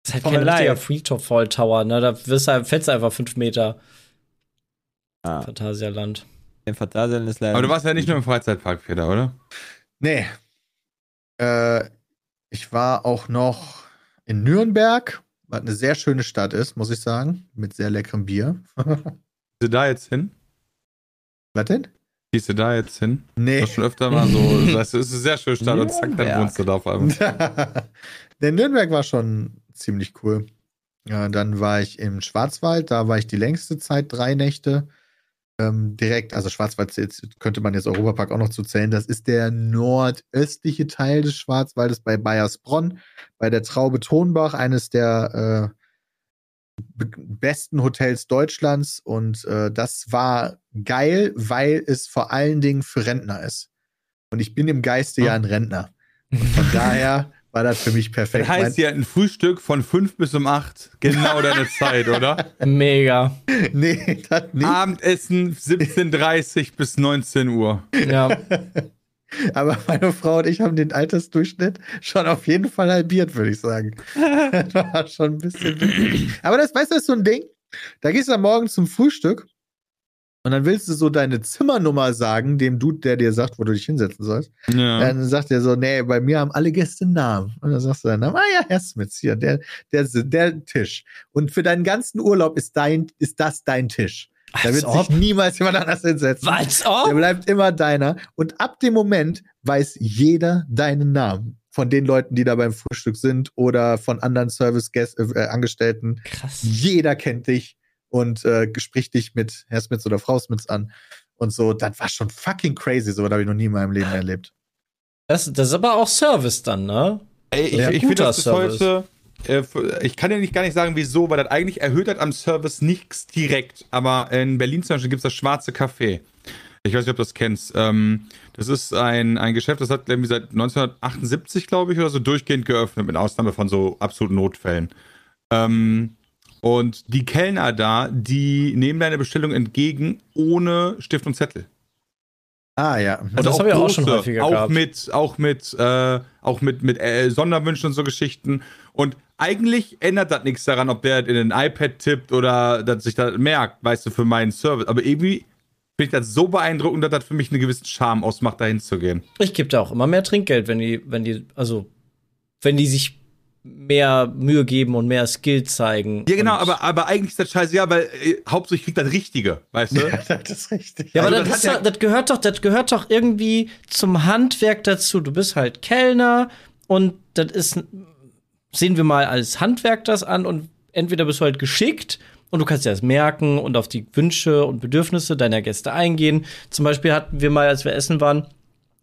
Das ist halt kein richtiger leid. Freefall Tower, ne? Da wirst du, halt- fällst du einfach fünf Meter. Ah. Phantasialand. Im Phantasialand ist leider. Aber du warst ja nicht nur im Freizeitpark, Peter, oder? Nee. Äh, ich war auch noch in Nürnberg, was eine sehr schöne Stadt ist, muss ich sagen. Mit sehr leckerem Bier. Gehst du da jetzt hin? was denn? Gehst du da jetzt hin? Nee. Das schon öfter mal so. Das ist eine sehr schöne Stadt und zack, dann wohnst du da auf einmal. Der Nürnberg war schon ziemlich cool. Ja, dann war ich im Schwarzwald, da war ich die längste Zeit, drei Nächte. Ähm, direkt, also Schwarzwald zählt- könnte man jetzt Europapark auch noch zu zählen. Das ist der nordöstliche Teil des Schwarzwaldes bei Bayersbronn, bei der Traube Tonbach, eines der äh, be- besten Hotels Deutschlands. Und äh, das war geil, weil es vor allen Dingen für Rentner ist. Und ich bin im Geiste ja ein Rentner. Und von daher war das für mich perfekt. Das heißt, ihr habt ein Frühstück von 5 bis um 8. Genau deine Zeit, oder? Mega. Nee, das nicht. Abendessen 17.30 bis 19 Uhr. Ja. Aber meine Frau und ich haben den Altersdurchschnitt schon auf jeden Fall halbiert, würde ich sagen. das war schon ein bisschen witzig. Aber das, weißt du, das ist so ein Ding. Da gehst du am Morgen zum Frühstück und dann willst du so deine Zimmernummer sagen, dem Dude, der dir sagt, wo du dich hinsetzen sollst. Ja. Dann sagt er so, nee, bei mir haben alle Gäste einen Namen. Und dann sagst du dann, ah ja, Herr Smits, hier, der, der, der Tisch. Und für deinen ganzen Urlaub ist dein, ist das dein Tisch. Da Als wird ob. sich niemals jemand anders hinsetzen. Als Der ob? bleibt immer deiner. Und ab dem Moment weiß jeder deinen Namen. von den Leuten, die da beim Frühstück sind oder von anderen Service-Angestellten. Krass. Jeder kennt dich und äh, spricht dich mit Herr Smits oder Frau Smits an. Und so, das war schon fucking crazy. So was habe ich noch nie in meinem Leben erlebt. Das, das ist aber auch Service dann, ne? Ey, ich, Ja, ich finde guter das bis Service. heute. Äh, ich kann ja nicht gar nicht sagen, wieso, weil das eigentlich erhöht hat am Service nichts direkt. Aber in Berlin zum Beispiel gibt es das Schwarze Café. Ich weiß nicht, ob du das kennst. Ähm, das ist ein, ein Geschäft, das hat irgendwie seit 1978, glaube ich, oder so durchgehend geöffnet, mit Ausnahme von so absoluten Notfällen. Ähm, und die Kellner da, die nehmen deine Bestellung entgegen ohne Stift und Zettel. Ah, ja. Und das habe ich auch schon häufiger auch gehabt. mit, auch mit, äh, auch mit, mit äh, Sonderwünschen und so Geschichten. Und eigentlich ändert das nichts daran, ob der in ein iPad tippt oder dass sich das merkt, weißt du, für meinen Service. Aber irgendwie finde ich das so beeindruckend, dass das für mich einen gewissen Charme ausmacht, dahin zu gehen. Ich gebe da auch immer mehr Trinkgeld, wenn die, wenn die, also wenn die sich mehr Mühe geben und mehr Skill zeigen. Ja, genau, aber, aber eigentlich ist das scheiße, ja, weil äh, hauptsächlich kriegt das Richtige, weißt du? Ja, das ist richtig. Ja, aber Also, das, das doch- das gehört doch, das gehört doch irgendwie zum Handwerk dazu. Du bist halt Kellner und das ist, sehen wir mal als Handwerk das an und entweder bist du halt geschickt und du kannst dir das merken und auf die Wünsche und Bedürfnisse deiner Gäste eingehen. Zum Beispiel hatten wir mal, als wir essen waren,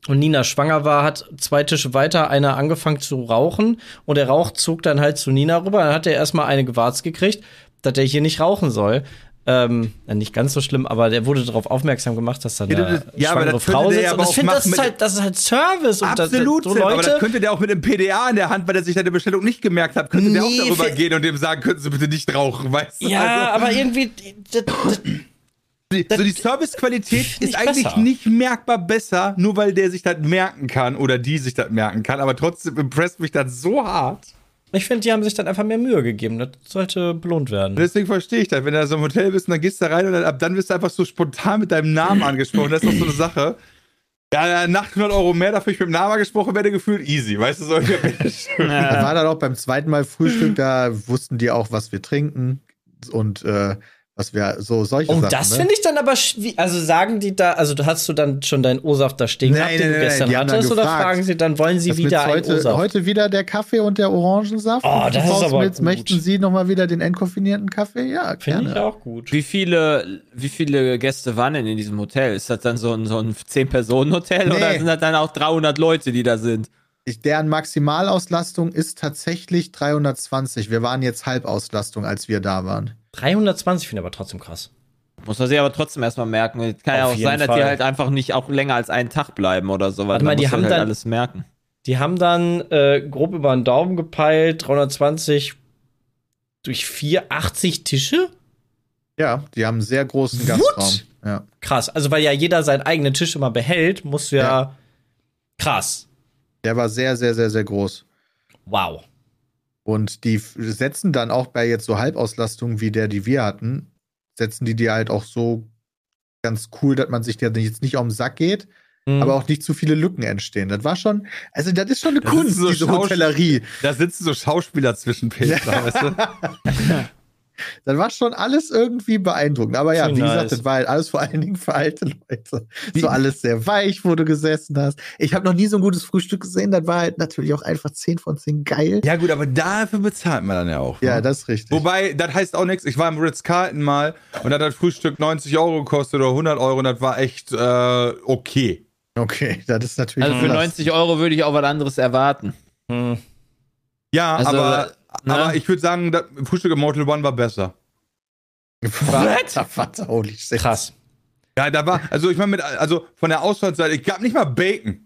und Nina schwanger war, hat zwei Tische weiter einer angefangen zu rauchen und der Rauch zog dann halt zu Nina rüber. Dann hat er erstmal eine gewarzt gekriegt, dass er hier nicht rauchen soll. Ähm, nicht ganz so schlimm, aber der wurde darauf aufmerksam gemacht, dass da eine Ja, ja, schwangere das Frau der sitzt. Und aber das, auch find, das, ist halt, das ist halt Service. Und das, Absolut, so Sim, aber Leute, das könnte der auch mit einem PDA in der Hand, weil er sich seine Bestellung nicht gemerkt hat, könnte der Nee, auch darüber gehen und dem sagen, können Sie bitte nicht rauchen, weißt du? ja, Also- aber irgendwie, das, Die- so die Servicequalität Nicht ist eigentlich besser. nicht merkbar besser, nur weil der sich das merken kann oder die sich das merken kann, aber trotzdem impresst mich das so hart. ich finde, die haben sich dann einfach mehr Mühe gegeben. Das sollte belohnt werden. Deswegen verstehe ich das. Wenn du da so im Hotel bist und dann gehst du da rein und dann, ab dann wirst du einfach so spontan mit deinem Namen angesprochen. Das ist doch so eine Sache. Ja, nach 100 Euro mehr dafür ich mit dem Namen angesprochen werde, gefühlt easy. Weißt du, so. Das war dann auch beim zweiten Mal Frühstück, da wussten die auch, was wir trinken und äh, was wir so solche Oh, Sachen. das ne? finde ich dann aber schwierig. Also sagen die da, also hast du dann schon deinen O-Saft da stehen Nein, gehabt, den nein, du nein, gestern die haben dann hattest, oder fragen sie dann, wollen sie Das wieder mit einen heute, O-Saft? heute wieder der Kaffee und der Orangensaft. Oh, das ist aber Smits, gut. Möchten Sie noch mal wieder den entkoffinierten Kaffee? Ja, Finde ich gerne. auch gut. Wie viele, wie viele Gäste waren denn in diesem Hotel? Ist das dann so ein, so ein 10-Personen-Hotel Nee. oder sind das dann auch 300 Leute, die da sind? Ich, deren Maximalauslastung ist tatsächlich 320. Wir waren jetzt Halbauslastung, als wir da waren. 320 finde ich aber trotzdem krass. Muss man sich aber trotzdem erstmal merken. Es kann ja Auf auch jeden sein, dass Fall. die halt einfach nicht auch länger als einen Tag bleiben oder so. Warte mal, die muss haben halt dann- alles merken. Die haben dann äh, grob über den Daumen gepeilt, 320 durch 4, 80 Tische? Ja, die haben einen sehr großen What? Gastraum. Ja. Krass. Also, weil ja jeder seinen eigenen Tisch immer behält, musst du ja. Ja. Krass. Der war sehr, sehr, sehr, sehr groß. Wow. Und die setzen dann auch bei jetzt so Halbauslastungen wie der, die wir hatten, setzen die dir halt auch so ganz cool, dass man sich da jetzt nicht auf den Sack geht, Mhm. aber auch nicht zu viele Lücken entstehen. Das war schon, also das ist schon eine Das Kunst, so diese Hotellerie. Da sitzen so Schauspieler zwischen Peter, weißt du? Das war schon alles irgendwie beeindruckend. Aber ja, Schön wie nice. gesagt, das war halt alles vor allen Dingen für alte Leute. So alles sehr weich, wo du gesessen hast. Ich habe noch nie so ein gutes Frühstück gesehen. Das war halt natürlich auch einfach 10 von 10 geil. Ja, gut, aber dafür bezahlt man dann ja auch. Ja, ne? das ist richtig. Wobei, das heißt auch nichts. Ich war im Ritz-Carlton mal und da hat das Frühstück 90 Euro gekostet oder 100 Euro und das war echt äh, okay. okay, das ist natürlich Also für krass. 90 Euro würde ich auch was anderes erwarten. Hm. Ja, Also, aber, ne? aber ich würde sagen, das Frühstück im Motel One war besser. Warte, warte, holy shit. Krass. Ja, da war, also ich meine, mit, also von der Ausfallseite, ich gab nicht mal Bacon.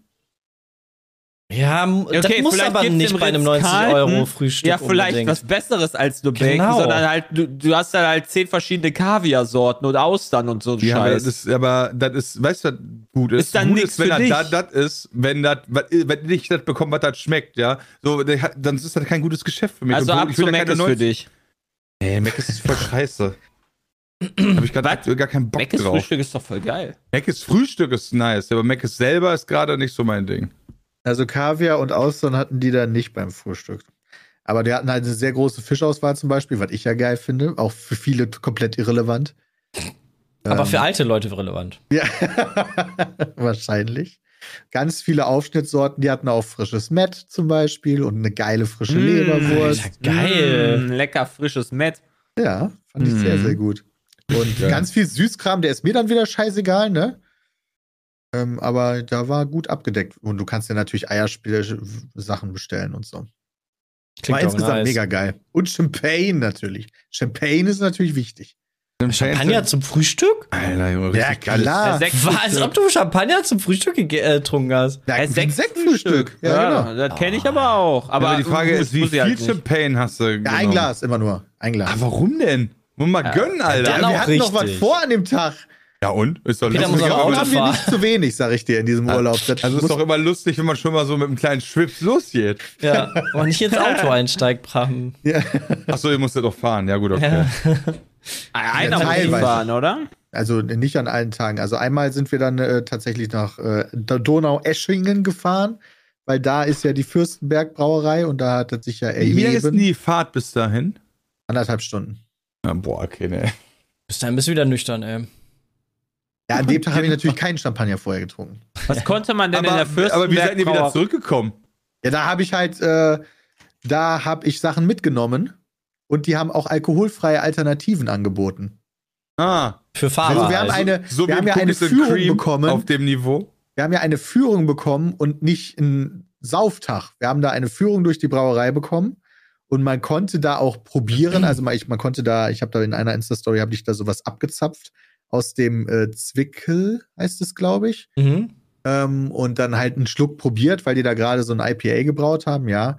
Ja, m- das Okay, muss vielleicht aber nicht bei einem Ritz-Carlton 90 Euro Frühstück. Ja, vielleicht unbedingt. was Besseres als nur Bacon, Genau. sondern halt, du, du hast dann halt zehn verschiedene Kaviarsorten und Austern und so ein Ja, aber Scheiß. das ist, aber das ist, weißt du, was gut ist? Ist dann ist, wenn für dich. das das ist, wenn das, wenn ich das bekomme, was das schmeckt, ja. So, dann ist das kein gutes Geschäft für mich. also ab ich will zu da Mac ist für 90 dich. Nee, Mac ist voll scheiße. Hab ich grad gar keinen Bock Mac ist drauf. Frühstück ist doch voll geil. Mac ist Frühstück ist nice, aber Mac ist selber ist gerade nicht so mein Ding. Also Kaviar und Austern hatten die dann nicht beim Frühstück. Aber die hatten halt eine sehr große Fischauswahl zum Beispiel, was ich ja geil finde. Auch für viele komplett irrelevant. Aber Ähm, für alte Leute relevant. Ja, wahrscheinlich. Ganz viele Aufschnittsorten, die hatten auch frisches Met zum Beispiel und eine geile frische Mm, Leberwurst. Alter, geil. Mm, lecker frisches Met. Ja, fand ich sehr, Mhm. sehr gut. Und ganz viel Süßkram, der ist mir dann wieder scheißegal, ne? Ähm, aber da war gut abgedeckt. Und du kannst ja natürlich Eierspiele-Sachen bestellen und so. war Klingt auch insgesamt nice. mega geil. Und Champagne natürlich. Champagne ist natürlich wichtig. Champagner zum Frühstück? Alter, Junge, Ja, richtig klar. Sekt- Was? Als ob du Champagner zum Frühstück äh, getrunken hast? Ja, Äh, ein Sekt- Sektfrühstück. Ja, Ja, genau. das kenne ich aber auch. Aber, Aber die Frage ist, wie ich viel halt. Champagne hast du Ja, genommen? ein Glas immer nur. Ein Glas. Ah, warum denn? Muss man mal gönnen, Alter. Ja, wir hatten noch was richtig. vor an dem Tag. Ja und? Ist doch Peter lustig. muss aber haben wir nicht zu wenig, sag ich dir, in diesem Urlaub. Das Also ist doch immer lustig, wenn man schon mal so mit einem kleinen Schwips losgeht. Ja. Und nicht ins Auto einsteigt, Bram. ja. Achso, ihr musstet doch fahren. Ja gut, okay. Ja. Einer muss fahren, oder? Also nicht an allen Tagen. Also einmal sind wir dann äh, tatsächlich nach äh, Donau-Eschingen gefahren, weil da ist ja die Fürstenberg-Brauerei und da hat es sich ja Wie lange ist denn ergeben. die Fahrt bis dahin? Anderthalb Stunden. Ja, boah, okay, ne. Bis dahin bist du wieder nüchtern, ey. Ja, an dem Tag habe ich natürlich keinen Champagner vorher getrunken. Was konnte man denn in der Aber, Fürstenberg aber wie seid ihr wieder zurückgekommen? Ja, da habe ich halt, äh, da habe ich Sachen mitgenommen und die haben auch alkoholfreie Alternativen angeboten. Ah, Für Fahrer. Also wir haben halt. eine, so wir wie haben ja eine Führung Cream bekommen. auf dem Niveau. wir haben ja eine Führung bekommen und nicht einen Sauftag. Wir haben da eine Führung durch die Brauerei bekommen und man konnte da auch probieren. Also man, ich, man konnte da, ich habe da in einer Insta-Story, habe ich da sowas abgezapft aus dem äh, Zwickel, heißt es, glaube ich. Mhm. Ähm, und dann halt einen Schluck probiert, weil die da gerade so ein IPA gebraut haben, ja.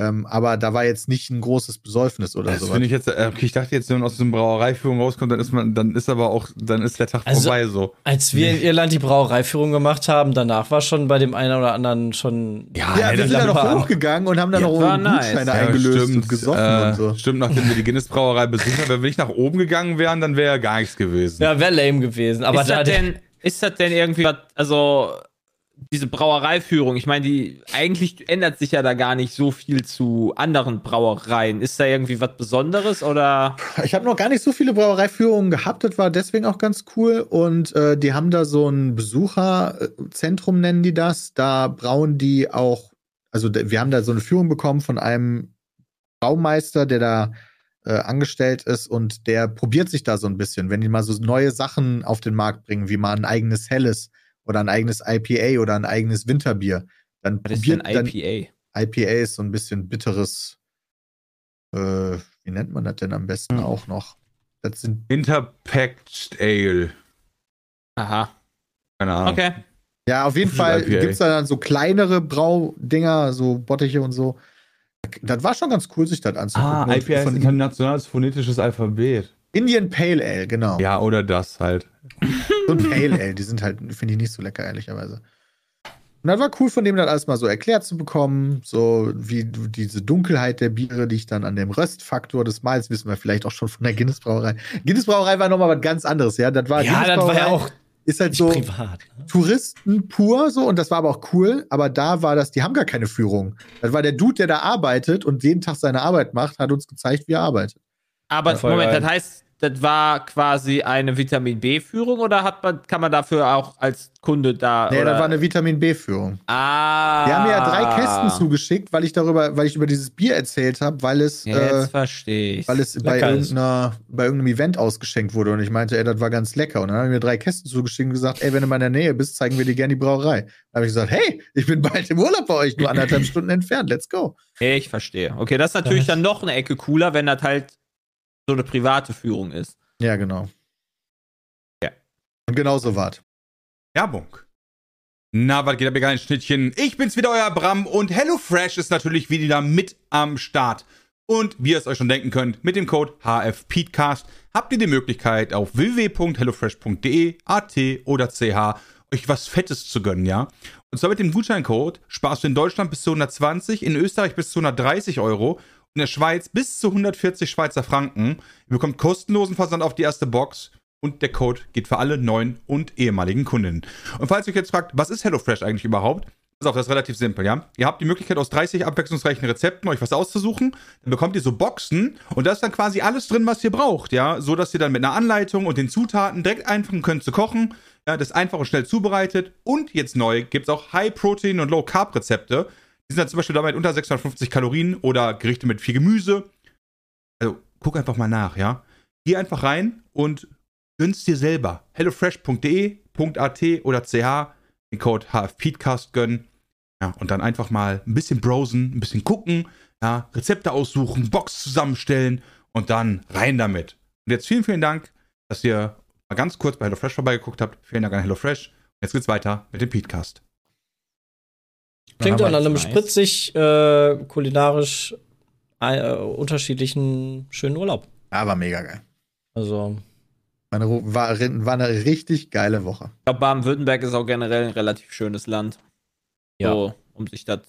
Ähm, aber da war jetzt nicht ein großes Besäufnis oder Das so. finde ich jetzt, äh, okay, ich dachte jetzt, wenn man aus so einer Brauereiführung rauskommt, dann ist man, dann ist aber auch, dann ist der Tag Also- vorbei so. Als wir in Irland die Brauereiführung gemacht haben, danach war schon bei dem einen oder anderen schon. Ja, nee, wir das sind da noch hochgegangen und haben dann Ja, noch nice. Gutscheine Ja, eingelöst und gesoffen äh, und so. Stimmt, nachdem wir die Guinness-Brauerei besucht haben, wenn wir nicht nach oben gegangen wären, dann wäre ja gar nichts gewesen. Ja, wäre lame gewesen. Aber ist, da, das denn, ist das denn irgendwie was, also diese Brauereiführung, ich meine, die eigentlich ändert sich ja da gar nicht so viel zu anderen Brauereien. Ist da irgendwie was Besonderes oder? Ich habe noch gar nicht so viele Brauereiführungen gehabt, das war deswegen auch ganz cool. Und äh, die haben da so ein Besucherzentrum, nennen die das. Da brauen die auch, also wir haben da so eine Führung bekommen von einem Braumeister, der da äh, angestellt ist und der probiert sich da so ein bisschen, wenn die mal so neue Sachen auf den Markt bringen, wie mal ein eigenes Helles oder ein eigenes IPA oder ein eigenes Winterbier. Dann Was ist probiert denn dann IPA? IPA ist so ein bisschen bitteres, äh, wie nennt man das denn am besten Hm. auch noch? Das sind, Interpacked Ale. Aha. Keine Ahnung. Okay. ja, auf jeden ist Fall IPA. gibt es da dann so kleinere Braudinger, so Bottiche und so. Das war schon ganz cool, sich das anzugucken. Ah, IPA ist von internationales phonetisches Alphabet. Indian Pale Ale, genau. Ja, oder das halt. So ein Pale Ale, die sind halt, finde ich nicht so lecker, ehrlicherweise. Und das war cool, von dem das alles mal so erklärt zu bekommen, so wie diese Dunkelheit der Biere, die ich dann an dem Röstfaktor des Mals, wissen wir vielleicht auch schon von der Guinness Brauerei. Guinness Brauerei war nochmal was ganz anderes, ja. Das war, ja, das war ja auch ist halt so privat. Ne? Touristen pur so und das war aber auch cool, aber da war das, die haben gar keine Führung. Das war der Dude, der da arbeitet und jeden Tag seine Arbeit macht, hat uns gezeigt, wie er arbeitet. Aber Ja, Moment, geil. das heißt, das war quasi eine Vitamin B-Führung oder hat man, kann man dafür auch als Kunde da. Nee, oder? das war eine Vitamin B-Führung. Ah. Die haben mir ja drei Kästen zugeschickt, weil ich darüber, weil ich über dieses Bier erzählt habe, weil es, Jetzt äh, verstehe ich. weil es bei, lecker irgendeiner, bei irgendeinem Event ausgeschenkt wurde und ich meinte, ey, das war ganz lecker. Und dann haben die mir drei Kästen zugeschickt und gesagt, ey, wenn du mal in der Nähe bist, zeigen wir dir gerne die Brauerei. Dann habe ich gesagt, hey, ich bin bald im Urlaub bei euch, nur anderthalb Stunden entfernt, let's go. Ich verstehe. Okay, das ist natürlich Das- dann noch eine Ecke cooler, wenn das halt so eine private Führung ist. Ja, genau. Ja. Und genau so war's. Werbung. Na, was geht ab, ihr geilen Schnittchen? Ich bin's wieder, euer Bram und HelloFresh ist natürlich wieder mit am Start. Und wie ihr es euch schon denken könnt, mit dem Code HFPeatcast habt ihr die Möglichkeit auf www.hellofresh.de, AT oder CH euch was Fettes zu gönnen, ja? Und zwar mit dem Gutscheincode sparst du in Deutschland bis zu 120, in Österreich bis zu 130 Euro, in der Schweiz bis zu 140 Schweizer Franken. Ihr bekommt kostenlosen Versand auf die erste Box und der Code geht für alle neuen und ehemaligen Kundinnen. Und falls ihr euch jetzt fragt, was ist HelloFresh eigentlich überhaupt? Pass auf, das ist relativ simpel, ja. Ihr habt die Möglichkeit, aus 30 abwechslungsreichen Rezepten euch was auszusuchen. Dann bekommt ihr so Boxen und da ist dann quasi alles drin, was ihr braucht, ja. So, dass ihr dann mit einer Anleitung und den Zutaten direkt anfangen könnt zu kochen. Ja, das ist einfach und schnell zubereitet. Und jetzt neu gibt es auch High-Protein- und Low-Carb-Rezepte. Die sind dann zum Beispiel damit unter 650 Kalorien oder Gerichte mit viel Gemüse. Also, guck einfach mal nach, ja. Geh einfach rein und gönn's dir selber. hellofresh.de.at oder ch den Code HFPeedcast gönnen. Ja, und dann einfach mal ein bisschen browsen, ein bisschen gucken, ja, Rezepte aussuchen, Box zusammenstellen und dann rein damit. Und jetzt vielen, vielen Dank, dass ihr mal ganz kurz bei HelloFresh vorbeigeguckt habt. Vielen Dank an HelloFresh. Jetzt geht's weiter mit dem Peatcast. Klingt an einem spritzig, äh, kulinarisch äh, unterschiedlichen schönen Urlaub. Aber mega geil. Also, Meine, war, war eine richtig geile Woche. Ich glaube, Baden-Württemberg ist auch generell ein relativ schönes Land. Ja. So, um sich das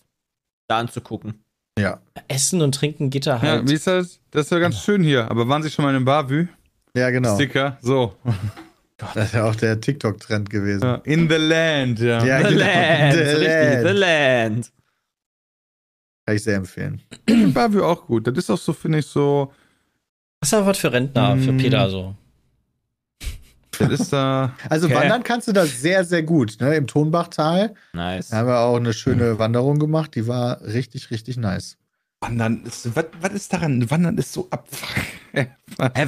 da anzugucken. Ja. Essen und Trinken geht da halt. Ja, wie ist das? Das ist ja ganz schön hier. Aber waren Sie schon mal in einem Bavü? Ja, genau. Sticker, so. Das ist ja auch der TikTok-Trend gewesen. Ja, In the land, ja. Ja, The genau. Land, The richtig, Land. The Land. Kann ich sehr empfehlen. Bavü auch gut. Das ist auch so, finde ich, so. Das ist ja was für Rentner, für Mm. Peter so. Das ist da. Also Okay. wandern kannst du da sehr, sehr gut. Ne? Im Tonbachtal Nice. da haben wir auch eine schöne Wanderung gemacht. Die war richtig, richtig nice. Wandern ist. Was, was ist daran? Wandern ist so ab. Hey,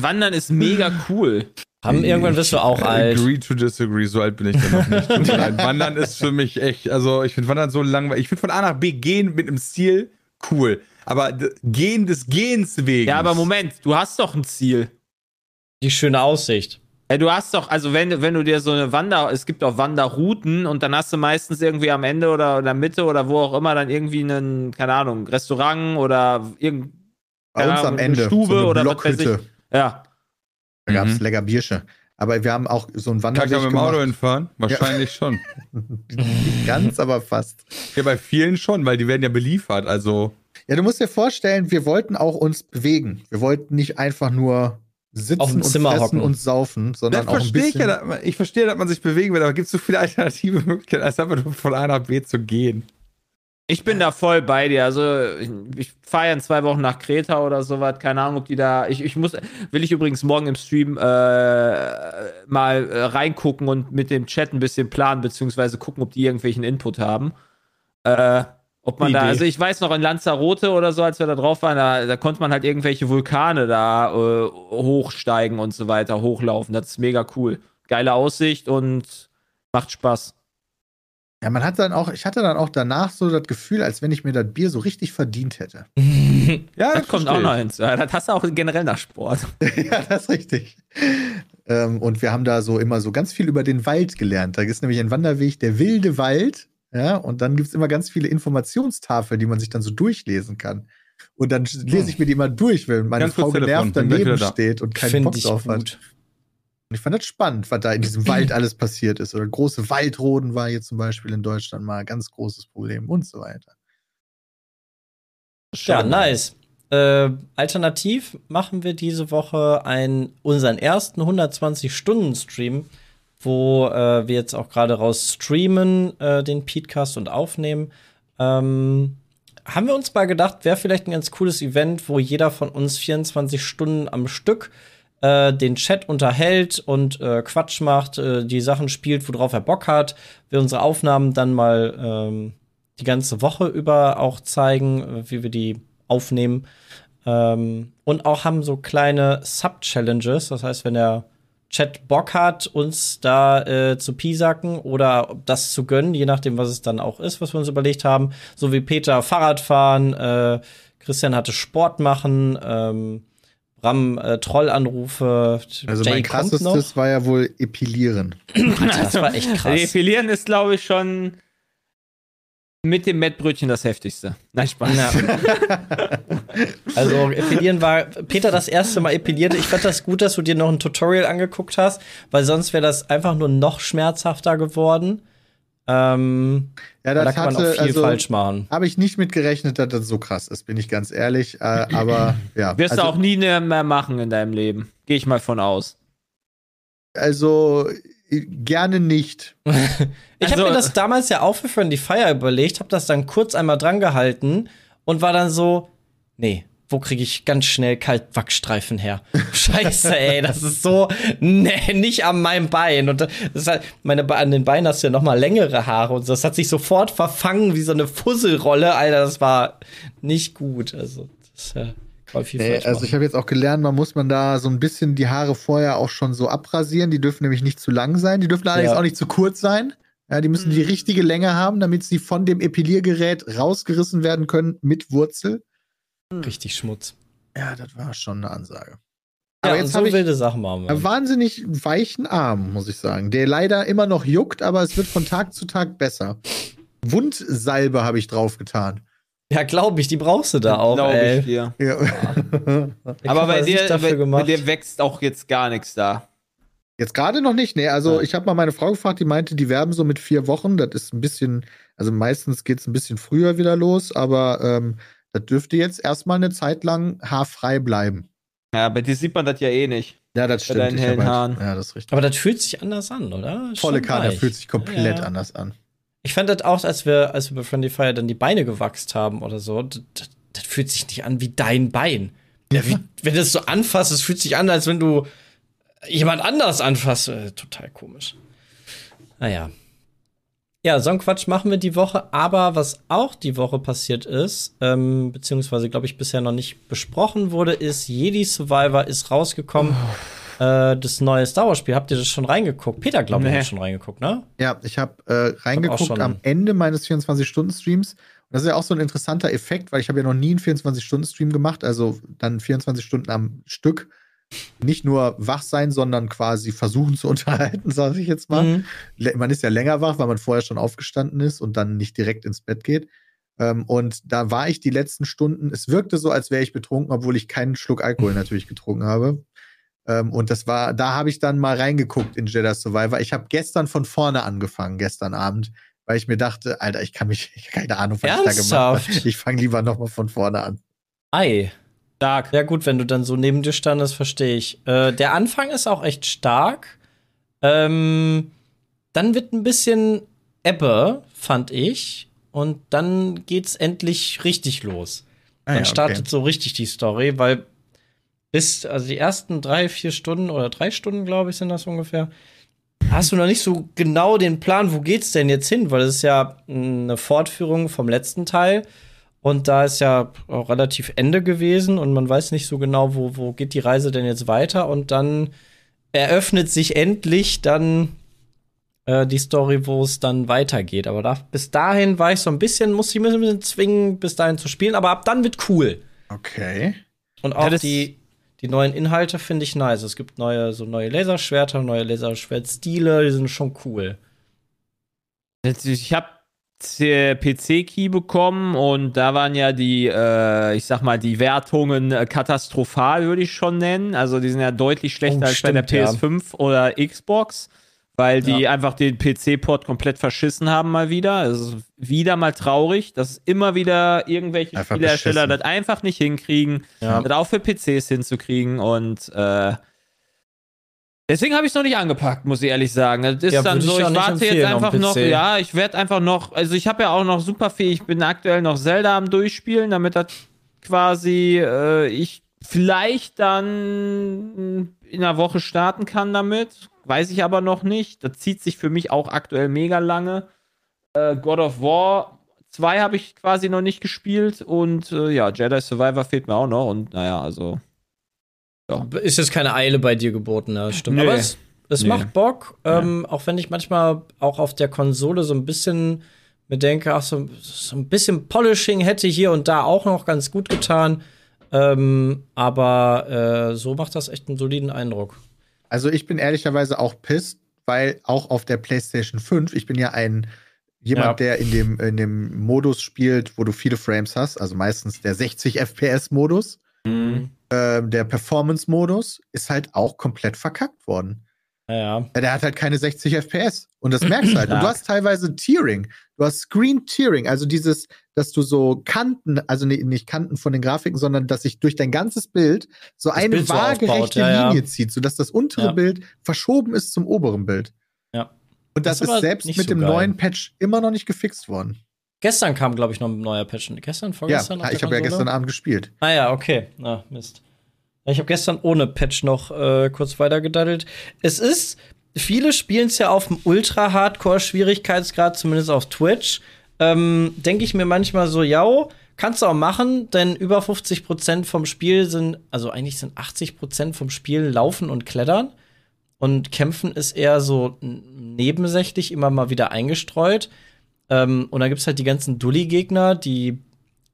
Wandern ist mega cool. Haben irgendwann wirst du auch alt. Agree to disagree, so alt bin ich dann noch nicht. Wandern ist für mich echt, also ich finde Wandern so langweilig. Ich finde von A nach B gehen mit einem Ziel cool. Aber gehen des Gehens wegen. Ja, aber Moment, du hast doch ein Ziel. Die schöne Aussicht. Ja, du hast doch, also wenn, du- wenn du dir so eine Wander, es gibt auch Wanderrouten und dann hast du meistens irgendwie am Ende oder in der Mitte oder wo auch immer dann irgendwie einen, keine Ahnung, Restaurant oder irgend, Bei Keine uns am Ahnung, eine Ende. Stube so eine oder was weiß Blockhütte. ja. Da gab es Mhm. lecker Biersche. Aber wir haben auch so einen Kann Wanderweg ich da mit dem Auto hinfahren? Wahrscheinlich schon. Nicht ganz, aber fast. Ja, bei vielen schon, weil die werden ja beliefert. Also, Ja, du musst dir vorstellen, wir wollten auch uns bewegen. Wir wollten nicht einfach nur sitzen Auf dem und Zimmer fressen hocken. und saufen, sondern das auch ein verstehe ich bisschen. ja. Ich verstehe, dass man sich bewegen will, aber gibt es so viele alternative Möglichkeiten, als einfach nur von A nach B zu gehen. Ich bin da voll bei dir. Also, ich, ich fahre ja in zwei Wochen nach Kreta oder sowas. Keine Ahnung, ob die da. Ich, ich muss. Will ich übrigens morgen im Stream äh, mal äh, reingucken und mit dem Chat ein bisschen planen, beziehungsweise gucken, ob die irgendwelchen Input haben. Äh, ob man Idee. da. Also, ich weiß noch in Lanzarote oder so, als wir da drauf waren, da, da konnte man halt irgendwelche Vulkane da äh, hochsteigen und so weiter, hochlaufen. Das ist mega cool. Geile Aussicht und macht Spaß. Ja, man hat dann auch, ich hatte dann auch danach so das Gefühl, als wenn ich mir das Bier so richtig verdient hätte. Ja, Das kommt verstehe auch noch hinzu. Das hast du auch generell nach Sport. ja, das ist richtig. Ähm, und wir haben da so immer so ganz viel über den Wald gelernt. Da ist nämlich ein Wanderweg, der wilde Wald. Ja, und dann gibt es immer ganz viele Informationstafeln, die man sich dann so durchlesen kann. Und dann lese ich mir die immer durch, wenn meine Ganz Frau genervt daneben da. steht und keinen Finde Bock drauf hat. gut. Und ich fand das spannend, was da in diesem Wald alles passiert ist. Oder große Waldroden war hier zum Beispiel in Deutschland mal ein ganz großes Problem und so weiter. Ja, nice. Äh, alternativ machen wir diese Woche einen, unseren ersten 120-Stunden-Stream, wo äh, wir jetzt auch gerade raus streamen, äh, den Podcast und aufnehmen. Ähm, haben wir uns mal gedacht, wäre vielleicht ein ganz cooles Event, wo jeder von uns 24 Stunden am Stück äh, den Chat unterhält und äh, Quatsch macht, äh, die Sachen spielt, worauf er Bock hat. Wir unsere Aufnahmen dann mal ähm, die ganze Woche über auch zeigen, äh, wie wir die aufnehmen. Ähm, und auch haben so kleine Sub-Challenges. Das heißt, wenn der Chat Bock hat, uns da äh, zu piesacken oder das zu gönnen, je nachdem, was es dann auch ist, was wir uns überlegt haben. So wie Peter Fahrrad fahren, äh, Christian hatte Sport machen, ähm, Bram äh, Trollanrufe. Also Jay mein krassestes war ja wohl Epilieren. Das war echt krass. Defilieren ist, glaube ich, schon mit dem Mettbrötchen das heftigste. Nein, Spaß. Ja. Also epilieren war Peter das erste Mal epiliert. Ich fand das gut, dass du dir noch ein Tutorial angeguckt hast, weil sonst wäre das einfach nur noch schmerzhafter geworden. Ähm, Ja, da das kann man auch hatte, viel also, falsch machen. habe ich nicht mit gerechnet, dass das so krass ist, bin ich ganz ehrlich. Äh, aber ja. Wirst also, du auch nie mehr machen in deinem Leben. Gehe ich mal von aus. Also, gerne nicht. Ich Also- habe mir das damals ja auch für Friendly Fire überlegt, habe das dann kurz einmal dran gehalten und war dann so, nee, wo kriege ich ganz schnell Kaltwachsstreifen her? Scheiße, ey, das ist so, nee, nicht an meinem Bein. Und das ist halt, meine, Be- an den Beinen hast du ja noch mal längere Haare und so. das hat sich sofort verfangen wie so eine Fusselrolle. Alter, das war nicht gut. Also, das man viel Nee, also ich habe jetzt auch gelernt, man muss man da so ein bisschen die Haare vorher auch schon so abrasieren. Die dürfen nämlich nicht zu lang sein. Die dürfen allerdings Ja. auch nicht zu kurz sein. Ja, die müssen die richtige Länge haben, damit sie von dem Epiliergerät rausgerissen werden können mit Wurzel. Richtig Schmutz. Ja, das war schon eine Ansage. Ja, Aber und jetzt so wilde Sachen machen wir. einen wahnsinnig weichen Arm, muss ich sagen, der leider immer noch juckt, aber es wird von Tag zu Tag besser. Wundsalbe habe ich draufgetan. Ja, glaube ich, die brauchst du da auch, Glaube ich dir. Ja. Aber bei dir, bei, bei gemacht. dir wächst auch jetzt gar nichts da. Jetzt gerade noch nicht, nee. Also Ja. ich habe mal meine Frau gefragt, die meinte, die werben so mit vier Wochen. Das ist ein bisschen, also meistens geht es ein bisschen früher wieder los, aber ähm, das dürfte jetzt erstmal eine Zeit lang haarfrei bleiben. Ja, bei dir sieht man das ja eh nicht. Ja, das Bei stimmt. deinen Ich hab hellen halt- Haaren. Ja, das ist richtig. Aber das fühlt sich anders an, oder? Volle weich. fühlt sich komplett Ja. anders an. Ich fand das auch, als wir, als wir bei Friendly Fire dann die Beine gewachst haben oder so, das, das, das fühlt sich nicht an wie dein Bein. Ja, wie, wenn du es so anfasst, es fühlt sich an, als wenn du jemand anders anfasst. Äh, total komisch. Naja. Ja, so einen Quatsch machen wir die Woche. Aber was auch die Woche passiert ist, ähm, beziehungsweise, glaube ich, bisher noch nicht besprochen wurde, ist, Jedi Survivor ist rausgekommen. Äh, das neue Star Wars-Spiel. Habt ihr das schon reingeguckt? Peter, glaube ich, Nee. hat schon reingeguckt, ne? Ja, ich habe äh, reingeguckt schon- am Ende meines 24-Stunden-Streams. Und das ist ja auch so ein interessanter Effekt, weil ich habe ja noch nie einen 24-Stunden-Stream gemacht, also dann 24 Stunden am Stück. Nicht nur wach sein, sondern quasi versuchen zu unterhalten, sage ich jetzt mal. Mhm. Man ist ja länger wach, weil man vorher schon aufgestanden ist und dann nicht direkt ins Bett geht. Ähm, und da war ich die letzten Stunden, es wirkte so, als wäre ich betrunken, obwohl ich keinen Schluck Alkohol natürlich getrunken habe. Ähm, und das war, da habe ich dann mal reingeguckt in Jedi Survivor. Ich habe gestern von vorne angefangen, gestern Abend, weil ich mir dachte, Alter, ich kann mich, ich keine Ahnung, was ich da gemacht Ernsthaft? habe. Ich fange lieber nochmal von vorne an. Ei. Stark. Ja, gut, wenn du dann so neben dir standest, verstehe ich. Äh, der Anfang ist auch echt stark. Ähm, dann wird ein bisschen Ebbe, fand ich. Und dann geht's endlich richtig los. Ah Dann ja, startet okay. so richtig die Story, weil bis, also die ersten drei, vier Stunden oder drei Stunden, glaube ich, sind das ungefähr, hast du noch nicht so genau den Plan, wo geht's denn jetzt hin? Weil es ist ja eine Fortführung vom letzten Teil. Und da ist ja auch relativ Ende gewesen und man weiß nicht so genau, wo, wo geht die Reise denn jetzt weiter. Und dann eröffnet sich endlich dann äh, die Story, wo es dann weitergeht. Aber da, bis dahin war ich so ein bisschen, musste ich mich ein bisschen zwingen, bis dahin zu spielen. Aber ab dann wird cool. Okay. Und auch die, die neuen Inhalte finde ich nice. Es gibt neue, so neue Laserschwerter, neue Laserschwertstile, die sind schon cool. Ich habe PC-Key bekommen und da waren ja die, äh, ich sag mal, die Wertungen äh, katastrophal, würde ich schon nennen. Also die sind ja deutlich schlechter Oh, als bei der stimmt, ja. PS5 oder Xbox, weil die Ja. einfach den PC-Port komplett verschissen haben mal wieder. Also wieder mal traurig, dass immer wieder irgendwelche Einfach Spielehersteller das einfach nicht hinkriegen, Ja. das auch für PCs hinzukriegen und äh, Deswegen habe ich es noch nicht angepackt, muss ich ehrlich sagen. Das ist Ja, dann so, ich ich, warte jetzt einfach noch, ja, ich werde einfach noch, also ich habe ja auch noch super viel, ich bin aktuell noch Zelda am Durchspielen, damit das quasi äh, ich vielleicht dann in einer Woche starten kann damit. Weiß ich aber noch nicht. Das zieht sich für mich auch aktuell mega lange. Äh, God of War 2 habe ich quasi noch nicht gespielt und äh, ja, Jedi Survivor fehlt mir auch noch und naja, also. Ist jetzt keine Eile bei dir geboten, ja, stimmt. Nee. Aber es, es Nee. macht Bock, ähm, auch wenn ich manchmal auch auf der Konsole so ein bisschen mir denke, ach, so, so ein bisschen Polishing hätte hier und da auch noch ganz gut getan. Ähm, aber äh, so macht das echt einen soliden Eindruck. Also ich bin ehrlicherweise auch pissed, weil auch auf der PlayStation 5, ich bin ja ein jemand, Ja. der in dem, in dem Modus spielt, wo du viele Frames hast, also meistens der 60 FPS-Modus, ähm, der Performance-Modus, ist halt auch komplett verkackt worden. Ja, Ja, Der hat halt keine 60 FPS. Und das merkst du halt. Und du hast teilweise Tearing. Du hast Screen Tearing, also dieses, dass du so Kanten, also nicht Kanten von den Grafiken, sondern dass sich durch dein ganzes Bild so eine Bild so waagerechte ja, ja. Linie zieht, sodass das untere Ja. Bild verschoben ist zum oberen Bild. Und das, Das ist ist selbst mit so dem geil. neuen Patch immer noch nicht gefixt worden. Gestern kam, glaube ich, noch ein neuer Patch. Gestern, Ja, vorgestern? der ich habe ja gestern Abend gespielt. Ah ja, okay. Na, Mist. Ja, Ich habe gestern ohne Patch noch äh, kurz weitergedaddelt. Es ist, viele spielen es ja auf dem Ultra-Hardcore-Schwierigkeitsgrad, zumindest auf Twitch. Ähm, Denke ich mir manchmal so, ja, kannst du auch machen, denn über 50% vom Spiel sind, also eigentlich sind 80% vom Spiel Laufen und Klettern. Und Kämpfen ist eher so nebensächlich, immer mal wieder eingestreut. Ähm, und dann gibt's halt die ganzen Dulli-Gegner, die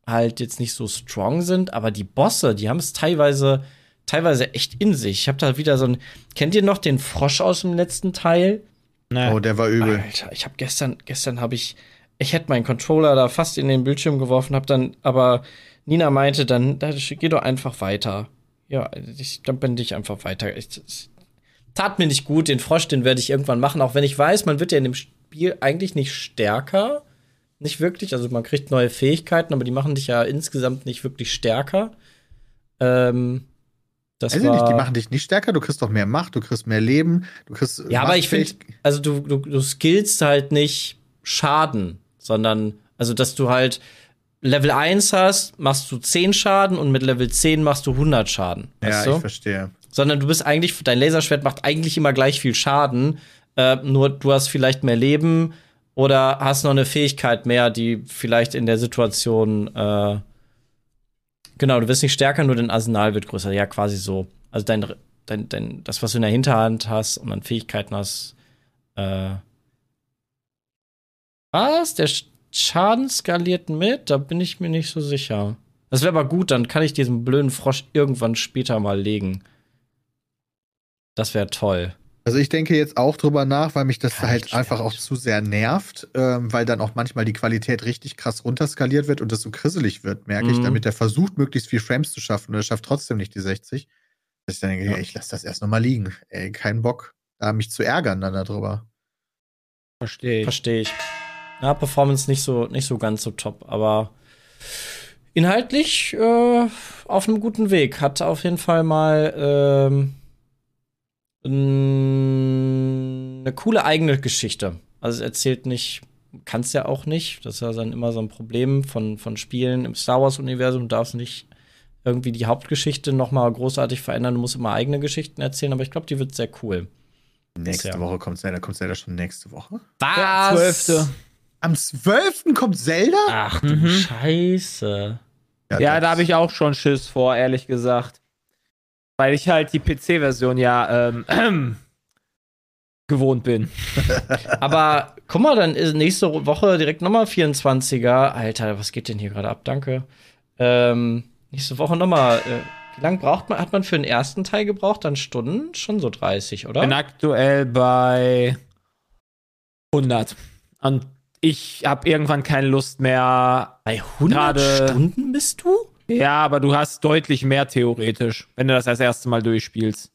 halt jetzt nicht so strong sind, aber die Bosse, die haben es teilweise, teilweise echt in sich. Ich habe da wieder so ein. Kennt ihr noch den Frosch aus dem letzten Teil? Ne. Oh, der war übel. Alter, ich habe gestern, gestern habe ich, ich hätte meinen Controller da fast in den Bildschirm geworfen, habe dann, aber Nina meinte dann, da, geh doch einfach weiter. Ja, ich, dann bin ich einfach weiter. Ich, es tat mir nicht gut. Den Frosch, den werde ich irgendwann machen, auch wenn ich weiß, man wird ja in dem Spiel eigentlich nicht stärker. Nicht wirklich. Also man kriegt neue Fähigkeiten, aber die machen dich ja insgesamt nicht wirklich stärker. Ähm, das ich nicht, die machen dich nicht stärker, du kriegst doch mehr Macht, du kriegst mehr Leben, du kriegst. Ja, aber ich finde, also du, du, du skillst halt nicht Schaden, sondern, also dass du halt Level 1 hast, machst du 10 Schaden und mit Level 10 machst du 100 Schaden. Ja, Weißt ich du? verstehe. Sondern du bist eigentlich, dein Laserschwert macht eigentlich immer gleich viel Schaden, äh, nur du hast vielleicht mehr Leben oder hast noch eine Fähigkeit mehr, die vielleicht in der Situation, äh, genau, du wirst nicht stärker, nur dein Arsenal wird größer. Ja, quasi so. Also dein, dein, dein, das, was du in der Hinterhand hast und an Fähigkeiten hast, äh, was? Der Sch- Schaden skaliert mit? Da bin ich mir nicht so sicher. Das wäre aber gut, dann kann ich diesen blöden Frosch irgendwann später mal legen. Das wäre toll. Also ich denke jetzt auch drüber nach, weil mich das Kann halt ich einfach auch zu sehr nervt, ähm, weil dann auch manchmal die Qualität richtig krass runterskaliert wird und das so krisselig wird, merke ich, Mhm. damit er versucht, möglichst viel Frames zu schaffen und er schafft trotzdem nicht die 60. Dass ich dann denke, Ja. ey, ich lasse das erst nochmal liegen. Ey, kein Bock, da mich zu ärgern dann darüber. Verstehe ich. Verstehe ich. Ja, Performance nicht so, nicht so ganz so top, aber inhaltlich äh, auf einem guten Weg. Hat auf jeden Fall mal ähm, eine coole eigene Geschichte. Also es erzählt nicht, kann es ja auch nicht. Das ist ja dann immer so ein Problem von, von Spielen im Star Wars-Universum. Du darfst nicht irgendwie die Hauptgeschichte noch mal großartig verändern. Du musst immer eigene Geschichten erzählen, aber ich glaube, die wird sehr cool. Nächste Ja. Woche kommt Zelda, kommt Zelda schon nächste Woche? Ja, zwölfte. Am 12. kommt Zelda? Ach du Mhm. Scheiße. Ja, das- da habe ich auch schon Schiss vor, ehrlich gesagt. Weil ich halt die PC-Version ja ähm, gewohnt bin. Aber guck mal, dann ist nächste Woche direkt nochmal 24er. Alter, was geht denn hier gerade ab? Danke. Ähm, nächste Woche nochmal. Äh, wie lange braucht man, hat man für den ersten Teil gebraucht? Dann Stunden? Schon so 30, oder? Bin aktuell bei 100. Und ich habe irgendwann keine Lust mehr. Bei 100 gerade- Stunden bist du? Ja, aber du hast deutlich mehr theoretisch, wenn du das das erste Mal durchspielst.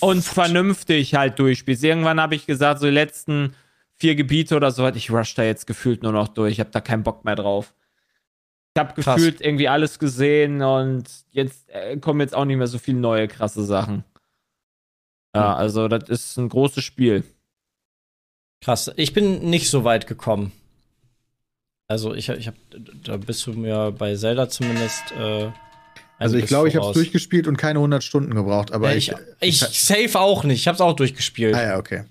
Und vernünftig halt durchspielst. Irgendwann habe ich gesagt, so die letzten vier Gebiete oder so, ich rush da jetzt gefühlt nur noch durch. Ich habe da keinen Bock mehr drauf. Ich habe gefühlt irgendwie alles gesehen und jetzt äh, kommen jetzt auch nicht mehr so viele neue krasse Sachen. Ja, also das ist ein großes Spiel. Krass. Ich bin nicht so weit gekommen. Also ich, ich hab, da bist du mir bei Zelda zumindest. Äh, Also ich glaube, ich habe es durchgespielt und keine 100 Stunden gebraucht, aber Ja, ich, ich, ich safe auch nicht. Ich hab's auch durchgespielt. Ah ja, okay.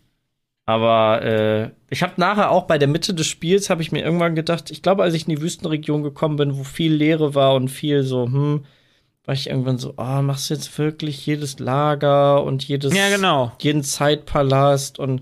Aber äh, ich habe nachher auch bei der Mitte des Spiels habe ich mir irgendwann gedacht, ich glaube, als ich in die Wüstenregion gekommen bin, wo viel Leere war und viel so, hm, war ich irgendwann so, ah, machst du jetzt wirklich jedes Lager und jedes Ja, genau. jeden Zeitpalast und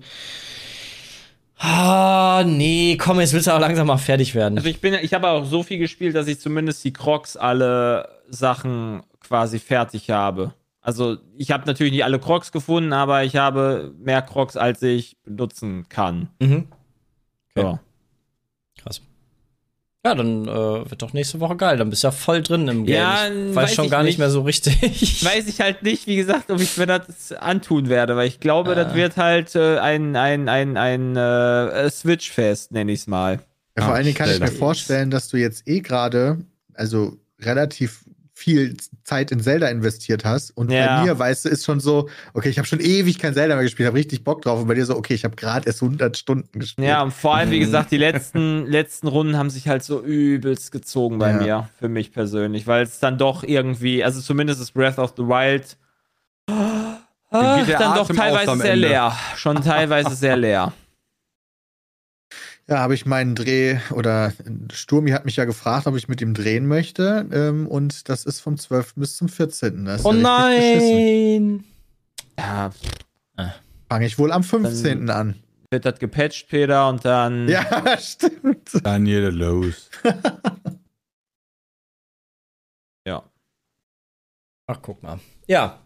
ah, nee, komm, jetzt willst du auch langsam mal fertig werden. Also ich bin, ich habe auch so viel gespielt, dass ich zumindest die Crocs alle Sachen quasi fertig habe. Also ich habe natürlich nicht alle Crocs gefunden, aber ich habe mehr Crocs, als ich benutzen kann. mhm. Ja. Krass. Ja, dann äh, wird doch nächste Woche geil. Dann bist du ja voll drin im Game. Ja, ich weiß, weiß schon ich gar nicht nicht. mehr so richtig. Weiß ich halt nicht, wie gesagt, ob ich mir das antun werde, weil ich glaube, Ah. das wird halt äh, ein, ein, ein, ein äh, Switch-Fest, nenne ich es mal. Ja, vor Ah, allen Dingen kann ich mir vorstellen, dass du jetzt eh gerade, also relativ viel Zeit in Zelda investiert hast. Und Ja. bei mir, weißt du, ist schon so, okay, ich habe schon ewig kein Zelda mehr gespielt, habe richtig Bock drauf. Und bei dir so, okay, ich habe gerade erst 100 Stunden gespielt. Ja, und vor allem, wie gesagt, die letzten, letzten Runden haben sich halt so übelst gezogen bei Ja. mir, für mich persönlich, weil es dann doch irgendwie, also zumindest das Breath of the Wild, der dann doch teilweise sehr leer. Schon teilweise sehr leer. Ja, habe ich meinen Dreh oder Sturmi hat mich ja gefragt, ob ich mit ihm drehen möchte. Ähm, und das ist vom 12. bis zum 14. Das ist Oh ja nein! Ja, Fange ich wohl am 15. an. wird das gepatcht, Peter, und dann. Ja, stimmt. Daniel los. ja. Ach, guck mal. Ja.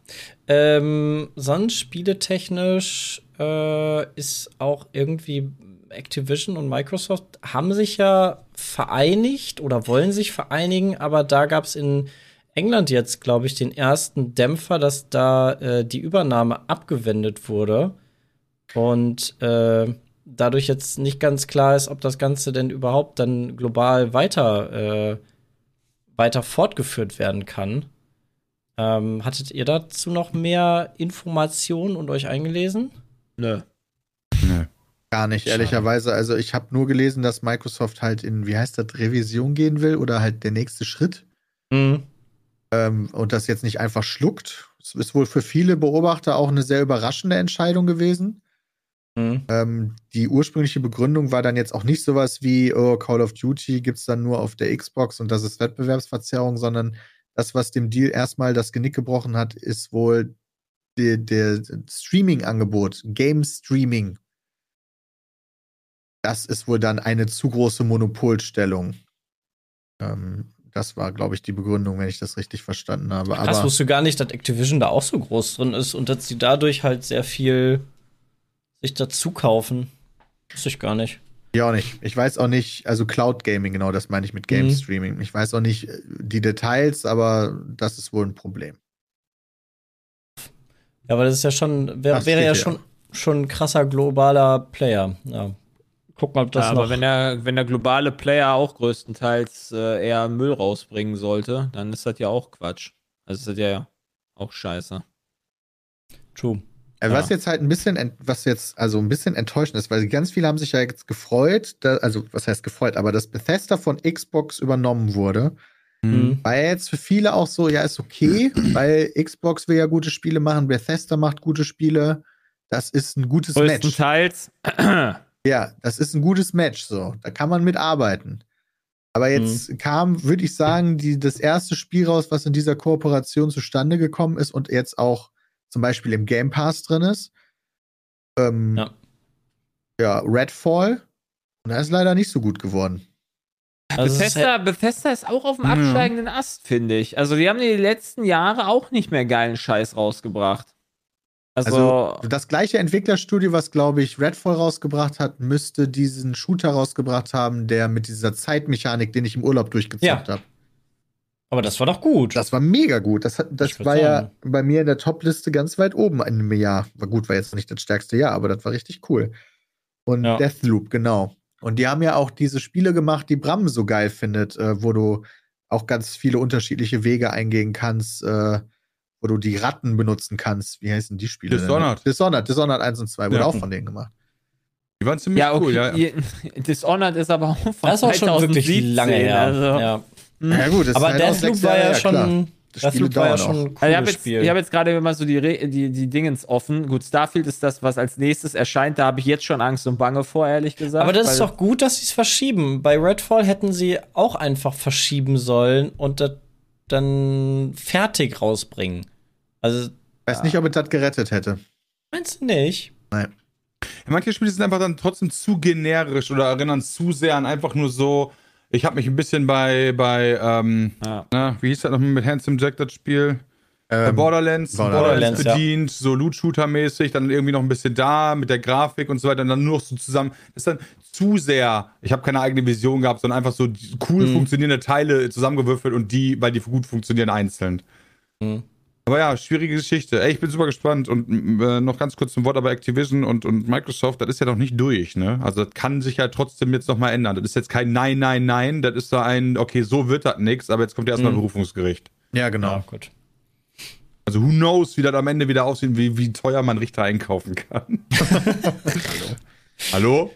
Ähm, sonst spieletechnisch äh, ist auch irgendwie Activision und Microsoft haben sich ja vereinigt oder wollen sich vereinigen, aber da gab es in England jetzt, glaube ich, den ersten Dämpfer, dass da äh, die Übernahme abgewendet wurde und äh, dadurch jetzt nicht ganz klar ist, ob das Ganze denn überhaupt dann global weiter, äh, weiter fortgeführt werden kann. Ähm, hattet ihr dazu noch mehr Informationen und euch eingelesen? Nö. Nee. Gar nicht, ehrlicherweise. Also ich habe nur gelesen, dass Microsoft halt in, wie heißt das, Revision gehen will oder halt der nächste Schritt. Mhm. Ähm, und das jetzt nicht einfach schluckt. Es ist wohl für viele Beobachter auch eine sehr überraschende Entscheidung gewesen. Mhm. Ähm, die ursprüngliche Begründung war dann jetzt auch nicht sowas wie, oh, Call of Duty gibt es dann nur auf der Xbox und das ist Wettbewerbsverzerrung, sondern das, was dem Deal erstmal das Genick gebrochen hat, ist wohl der, der Streaming-Angebot, Game-Streaming. Das ist wohl dann eine zu große Monopolstellung. Ähm, das war, glaube ich, die Begründung, wenn ich das richtig verstanden habe. Krass, Aber wusste gar nicht, dass Activision da auch so groß drin ist und dass sie dadurch halt sehr viel sich dazu kaufen. Wusste ich gar nicht. Ja, auch nicht. Ich weiß auch nicht, also Cloud Gaming, genau, das meine ich mit Game Mhm. Streaming. Ich weiß auch nicht äh, die Details, aber das ist wohl ein Problem. Ja, aber das ist ja schon, wär, wäre ja ja. schon, schon ein krasser globaler Player. Ja. Guck mal, ob das Ja, noch. aber wenn der, wenn der globale Player auch größtenteils äh, eher Müll rausbringen sollte, dann ist das ja auch Quatsch. Also ist das ja auch scheiße. True. Äh, Ja. Was jetzt halt ein bisschen, was jetzt also ein bisschen enttäuschend ist, weil ganz viele haben sich ja jetzt gefreut, da, also was heißt gefreut, aber dass Bethesda von Xbox übernommen wurde, Mhm. war ja jetzt für viele auch so, ja, ist okay, weil Xbox will ja gute Spiele machen, Bethesda macht gute Spiele, das ist ein gutes Match. Ja, das ist ein gutes Match, so. Da kann man mitarbeiten. Aber jetzt kam, würde ich sagen, die, das erste Spiel raus, was in dieser Kooperation zustande gekommen ist und jetzt auch zum Beispiel im Game Pass drin ist. Ähm, Ja. ja, Redfall. Und da ist leider nicht so gut geworden. Also es ist Bethesda, Bethesda ist auch auf dem Ja. absteigenden Ast, finde ich. Also, die haben die letzten Jahre auch nicht mehr geilen Scheiß rausgebracht. Also, Also, das gleiche Entwicklerstudio, was, glaube ich, Redfall rausgebracht hat, müsste diesen Shooter rausgebracht haben, der mit dieser Zeitmechanik, den ich im Urlaub durchgezockt Ja. habe. aber das war doch gut. Das war mega gut. Das, hat, das war sagen. ja bei mir in der Top-Liste ganz weit oben in einem Jahr. War gut, war jetzt nicht das stärkste Jahr, aber das war richtig cool. Und Ja. Deathloop, genau. Und die haben ja auch diese Spiele gemacht, die Bram so geil findet, äh, wo du auch ganz viele unterschiedliche Wege eingehen kannst, äh, wo du die Ratten benutzen kannst. Wie heißen die Spiele? denn? Dishonored. Dishonored, Dishonored 1 und 2 wurde Ja. auch von denen gemacht. Die waren ziemlich ja, okay. cool, ja. Dishonored ist aber auch von das ist auch schon wirklich 2017, lange her. Also, ja. Ja, gut, das Aber ist halt Deathloop war ja her, klar. Spiele war ja dauern schon ein Also ich cooles habe jetzt, Spiel. ich hab jetzt gerade immer so die, Re die, die Dingens offen. Gut, Starfield ist das, was als nächstes erscheint. Da habe ich jetzt schon Angst und Bange vor, ehrlich gesagt. Aber das ist doch gut, dass sie es verschieben. Bei Redfall hätten sie auch einfach verschieben sollen und das dann fertig rausbringen. Also, Weiß nicht, ob ich das gerettet hätte. meinst du nicht? Manche Spiele sind einfach dann trotzdem zu generisch oder erinnern zu sehr an einfach nur so. Ich habe mich ein bisschen bei, bei ähm, Ja. na, wie hieß das nochmal mit Handsome Jack das Spiel? Bei Ähm, Borderlands, Borderlands, Borderlands, ja. bedient, so Loot-Shooter-mäßig, dann irgendwie noch ein bisschen da mit der Grafik und so weiter und dann nur noch so zusammen. Das ist dann zu sehr, ich habe keine eigene Vision gehabt, sondern einfach so cool Mhm. funktionierende Teile zusammengewürfelt und die, weil die gut funktionieren, einzeln. Mhm. Aber ja, schwierige Geschichte. Ey, ich bin super gespannt und äh, noch ganz kurz zum Wort aber Activision und, und Microsoft, das ist ja noch nicht durch, ne? Also das kann sich ja trotzdem jetzt noch mal ändern. Das ist jetzt kein Nein, Nein, Nein, das ist so ein, okay, so wird das nix, aber jetzt kommt erstmal Mhm. ein Berufungsgericht. Ja, genau. Ja, gut. Also who knows, wie das am Ende wieder aussieht, wie, wie teuer man Richter einkaufen kann. Hallo?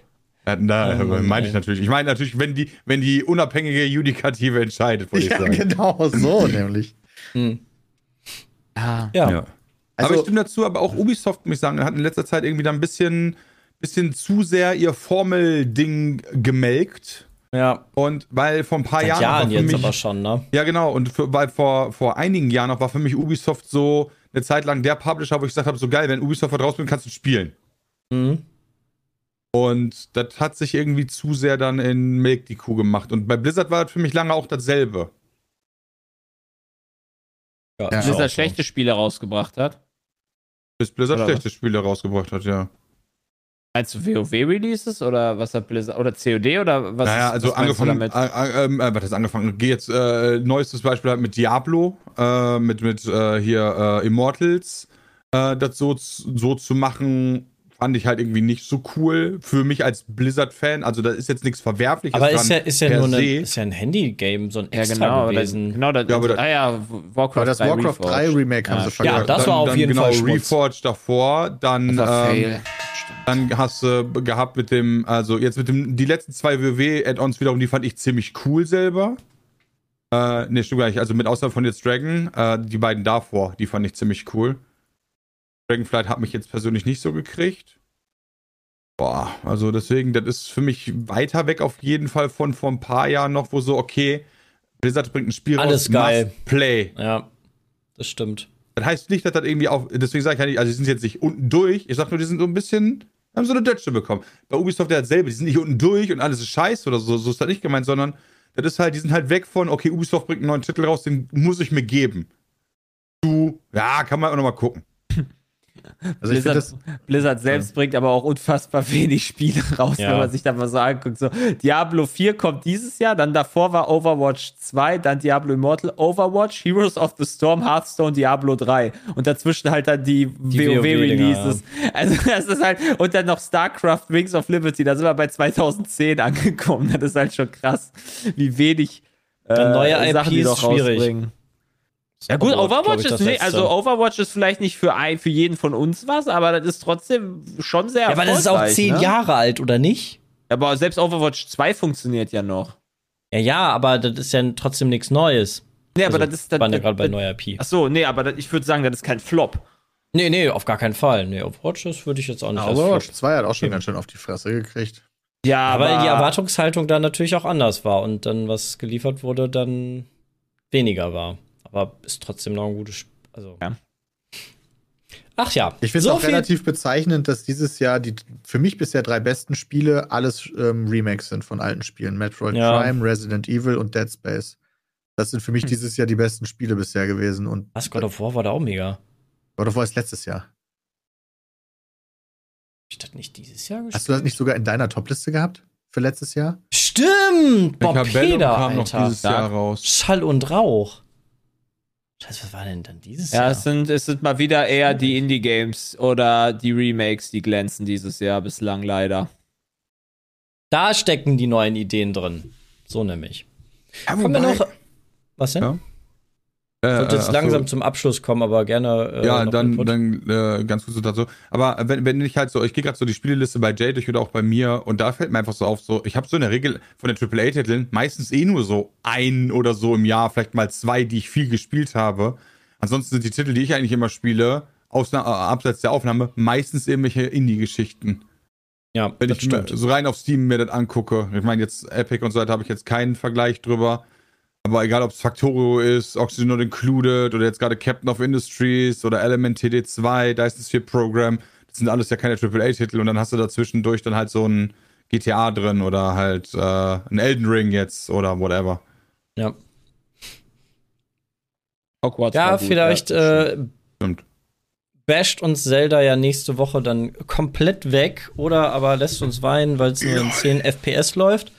Ja, da Oh meine ich natürlich. Ich meine natürlich, wenn die, wenn die unabhängige Judikative entscheidet, wollte ich Ja, sagen. genau, so nämlich. Hm. Ja. Ja. Ja. aber Also- ich stimme dazu, aber auch Ubisoft, muss ich sagen, hat in letzter Zeit irgendwie da ein bisschen, bisschen zu sehr ihr Formel-Ding gemelkt. Ja. Und weil vor ein paar Seit Jahren, Jahren jetzt mich, aber schon, ne? Ja, genau. Und für, weil vor, vor einigen Jahren noch war für mich Ubisoft so eine Zeit lang der Publisher, wo ich gesagt habe, so geil, wenn Ubisoft was rausbringt, kannst du spielen. Mhm. Und das hat sich irgendwie zu sehr dann in Milk die Kuh gemacht. Und bei Blizzard war das für mich lange auch dasselbe. Ja, so. schlechte Spiele rausgebracht hat. Bis Blizzard Oder schlechte Spiele rausgebracht hat, ja. Meinst du WoW-Releases oder was hat Blizzard? Oder COD oder was? naja, also was angefangen, damit? äh, äh, was ist angefangen? Geh jetzt, äh, neuestes Beispiel halt mit Diablo, äh, mit, mit äh, hier äh, Immortals, äh, das so, so zu machen, fand ich halt irgendwie nicht so cool. Für mich als Blizzard-Fan, also da ist jetzt nichts Verwerfliches Aber dran. ist ja, ist ja nur eine, ist ja ein Handy-Game, so ein Ja, extra genau. Das, gewesen. genau das, Ja, aber das- ah ja, Warcraft das 3 Warcraft Reforged. 3 Remake haben Ja, sie stimmt. Ja, verkauft. das war auf jeden genau, Fall Schmutz. Reforged davor, dann, Das ähm, dann hast du gehabt mit dem, also jetzt mit dem, die letzten zwei WoW-Add-ons wiederum, die fand ich ziemlich cool selber. Äh, ne, stimmt gar nicht. Also mit Ausnahme von jetzt Dragon, äh, die beiden davor, die fand ich ziemlich cool. Dragonflight hat mich jetzt persönlich nicht so gekriegt. Boah, also deswegen, das ist für mich weiter weg auf jeden Fall von vor ein paar Jahren noch, wo so, okay, Blizzard bringt ein Spiel Alles raus, geil. play. Ja, das stimmt. Das heißt nicht, dass das irgendwie auf. Deswegen sage ich ja nicht, also die sind jetzt nicht unten durch. Ich sag nur, die sind so ein bisschen. Haben so eine Dötsche bekommen. Bei Ubisoft ja dasselbe. Die sind nicht unten durch und alles ist scheiße oder so. So ist das nicht gemeint, sondern das ist halt, die sind halt weg von, okay, Ubisoft bringt einen neuen Titel raus, den muss ich mir geben. Du, ja, kann man auch nochmal gucken. Also finde das, Blizzard, Blizzard selbst bringt aber auch unfassbar wenig Spiele raus, Ja. wenn man sich da mal so anguckt. So, Diablo 4 kommt dieses Jahr, dann davor war Overwatch 2, dann Diablo Immortal, Overwatch, Heroes of the Storm, Hearthstone, Diablo 3 und dazwischen halt dann die, WoW-Dinger, WoW-Releases. Also das ist halt, und dann noch StarCraft Wings of Liberty, da sind wir bei 2010 angekommen. Das ist halt schon krass, wie wenig äh, neue Sachen die IPs noch schwierig. rausbringen. Ja gut, Overwatch, Overwatch ich, ist letzte. also Overwatch ist vielleicht nicht für ein, für jeden von uns was, aber das ist trotzdem schon sehr Ja, aber das ist auch zehn ne? Jahre alt, oder nicht? Aber selbst Overwatch 2 funktioniert ja noch. Ja, ja, aber das ist ja trotzdem nichts Neues. Nee, aber Also, das ist das, waren ja gerade bei neuer IP. Ach so, nee, aber das, ich würde sagen, das ist kein Flop. Nee, nee, auf gar keinen Fall. Nee, Overwatch, das würde ich jetzt auch nicht als Overwatch Flop. 2 hat auch schon ganz schön auf die Fresse gekriegt. Ja, aber Weil die Erwartungshaltung da natürlich auch anders war und dann, was geliefert wurde, dann weniger war. Aber ist trotzdem noch ein gutes Spiel. Also. Ja. Ach ja. Ich finde es so auch viel- relativ bezeichnend, dass dieses Jahr die für mich bisher drei besten Spiele alles ähm, Remakes sind von alten Spielen. Metroid Ja. Prime, Resident Evil und Dead Space. Das sind für mich dieses Jahr die besten Spiele bisher gewesen. Und Was, God of War war da auch mega. God of War ist letztes Jahr. Hab ich das nicht dieses Jahr gespielt? Hast du das nicht sogar in deiner Topliste gehabt für letztes Jahr? Stimmt! Tabelle Peter, kam noch Alter. dieses Jahr raus. Schall und Rauch. Scheiße, was war denn dann dieses ja, Jahr? es sind, es sind mal wieder eher die Indie-Games oder die Remakes, die glänzen dieses Jahr bislang leider. Da stecken die neuen Ideen drin. So nämlich. Ja, Kommen wir noch. Was denn? Ja. Äh, Sollte jetzt ach so. langsam zum Abschluss kommen, aber gerne. Äh, ja, dann, Input. dann äh, ganz kurz so dazu. Aber wenn, wenn ich halt so, ich gehe gerade so die Spieleliste bei Jay durch oder auch bei mir und da fällt mir einfach so auf, so, ich habe so in der Regel von den AAA-Titeln meistens eh nur so ein oder so im Jahr, vielleicht mal zwei, die ich viel gespielt habe. Ansonsten sind die Titel, die ich eigentlich immer spiele, ausna- äh, abseits der Aufnahme, meistens irgendwelche Indie-Geschichten. ja, Wenn das ich stimmt. so rein auf Steam mir das angucke. Ich meine, jetzt Epic und so weiter habe ich jetzt keinen Vergleich drüber. Aber egal, ob es Factorio ist, Oxygen Not Included oder jetzt gerade Captain of Industries oder Element TD2, Dyson Sphere Program, das sind alles ja keine AAA-Titel und dann hast du dazwischendurch dann halt so ein GTA drin oder halt äh, ein Elden Ring jetzt oder whatever. Ja, Hogwarts ja gut, vielleicht ja. äh, Stimmt. basht uns Zelda ja nächste Woche dann komplett weg oder aber lässt uns weinen, weil es nur in 10 FPS läuft.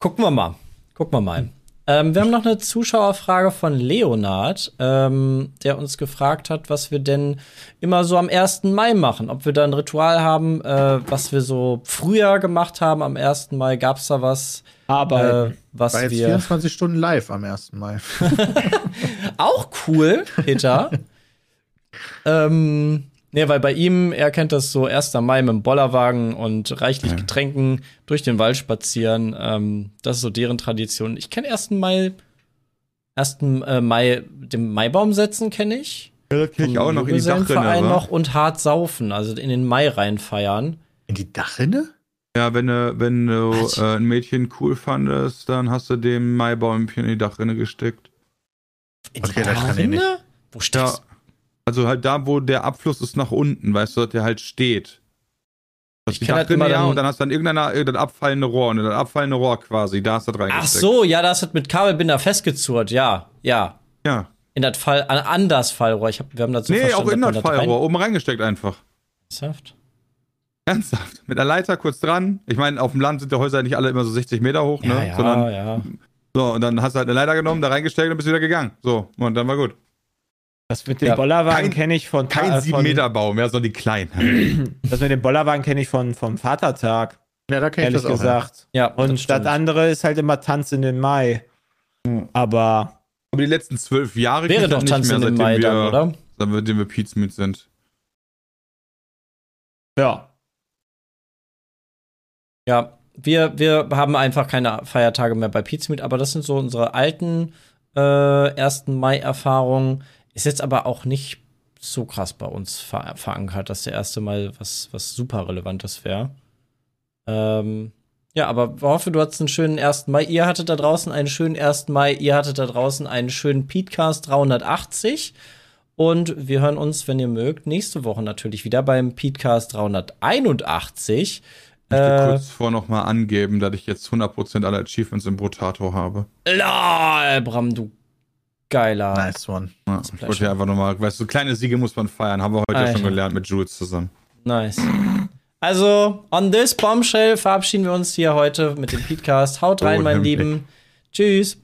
Gucken wir mal. Gucken wir mal. Ähm, wir haben noch eine Zuschauerfrage von Leonard, ähm, der uns gefragt hat, was wir denn immer so am 1. Mai machen. Ob wir da ein Ritual haben, äh, was wir so früher gemacht haben am 1. Mai. Gab es da was, Arbeiten. äh, was War jetzt wir. 24 Stunden live am 1. Mai. Auch cool, Peter. ähm, nee, weil bei ihm, er kennt das so 1. Mai mit dem Bollerwagen und reichlich Getränken durch den Wald spazieren. Ähm, das ist so deren Tradition. Ich kenne 1. Mai, 1. äh, Mai, den Maibaum setzen kenne ich. Ja, das krieg ich auch noch in die Dachrinne. noch und hart saufen, also in den Mai reinfeiern. In die Dachrinne? Ja, wenn du, wenn du äh, ein Mädchen cool fandest, dann hast du dem Maibäumchen in die Dachrinne gesteckt. In Okay, die das kann ich nicht. Dachrinne? Wo Ja, steckst also halt da, wo der Abfluss ist nach unten, weißt du, dass der halt steht. Das Ich ist die das Dachrinne, immer ja, dann- und dann hast du dann irgendein abfallende Rohr, und das abfallende Rohr quasi, da hast du das Ach so, ja, das hat mit Kabelbinder festgezurrt, ja, ja. Ja. In das Fall, an, an das Fallrohr. Ich hab, wir haben das so nee, auch in das man rein- Fallrohr, oben reingesteckt einfach. Ernsthaft? Ernsthaft. Mit einer Leiter kurz dran. Ich meine, auf dem Land sind die Häuser nicht alle immer so 60 Meter hoch, Ja, ne? ja, Sondern, ja. so, und dann hast du halt eine Leiter genommen, da reingesteckt und bist wieder gegangen. So, und dann war gut. Das mit dem Ja, Bollerwagen kenne ich von Kein äh, 7 von- Meter Baum, ja, sondern die kleinen. Das mit dem Bollerwagen kenne ich von, vom Vatertag, Ja, da kenne ich das auch. gesagt. ja Und stimmt. andere ist halt immer Tanz in den Mai. Aber Aber die letzten zwölf Jahre Wäre doch das Tanzen im seitdem Mai wir, dann, oder? Seitdem wir Pizza mit sind. ja, Ja, wir, wir haben einfach keine Feiertage mehr bei Pizmeet, aber das sind so unsere alten äh, 1. Mai-Erfahrungen. Ist jetzt aber auch nicht so krass bei uns ver verankert, dass der erste Mal was, was super Relevantes wäre. Ähm, ja, aber ich hoffe, du hattest einen schönen 1. Mai. Ihr hattet da draußen einen schönen 1. Mai. Ihr hattet da draußen einen schönen Petecast 380. Und wir hören uns, wenn ihr mögt, nächste Woche natürlich wieder beim Petecast 381. Ich möchte Äh, kurz vor noch mal angeben, dass ich jetzt 100% aller Achievements im Brotato habe. LOL, Bram, du geiler. Nice one. Ja, ich wollte ja einfach nochmal, weißt du, so kleine Siege muss man feiern. Haben wir heute ja Alter. schon gelernt mit Jules zusammen. Nice. Also, on this bombshell verabschieden wir uns hier heute mit dem Podcast. Haut rein, Oh, mein. Lieben. Tschüss.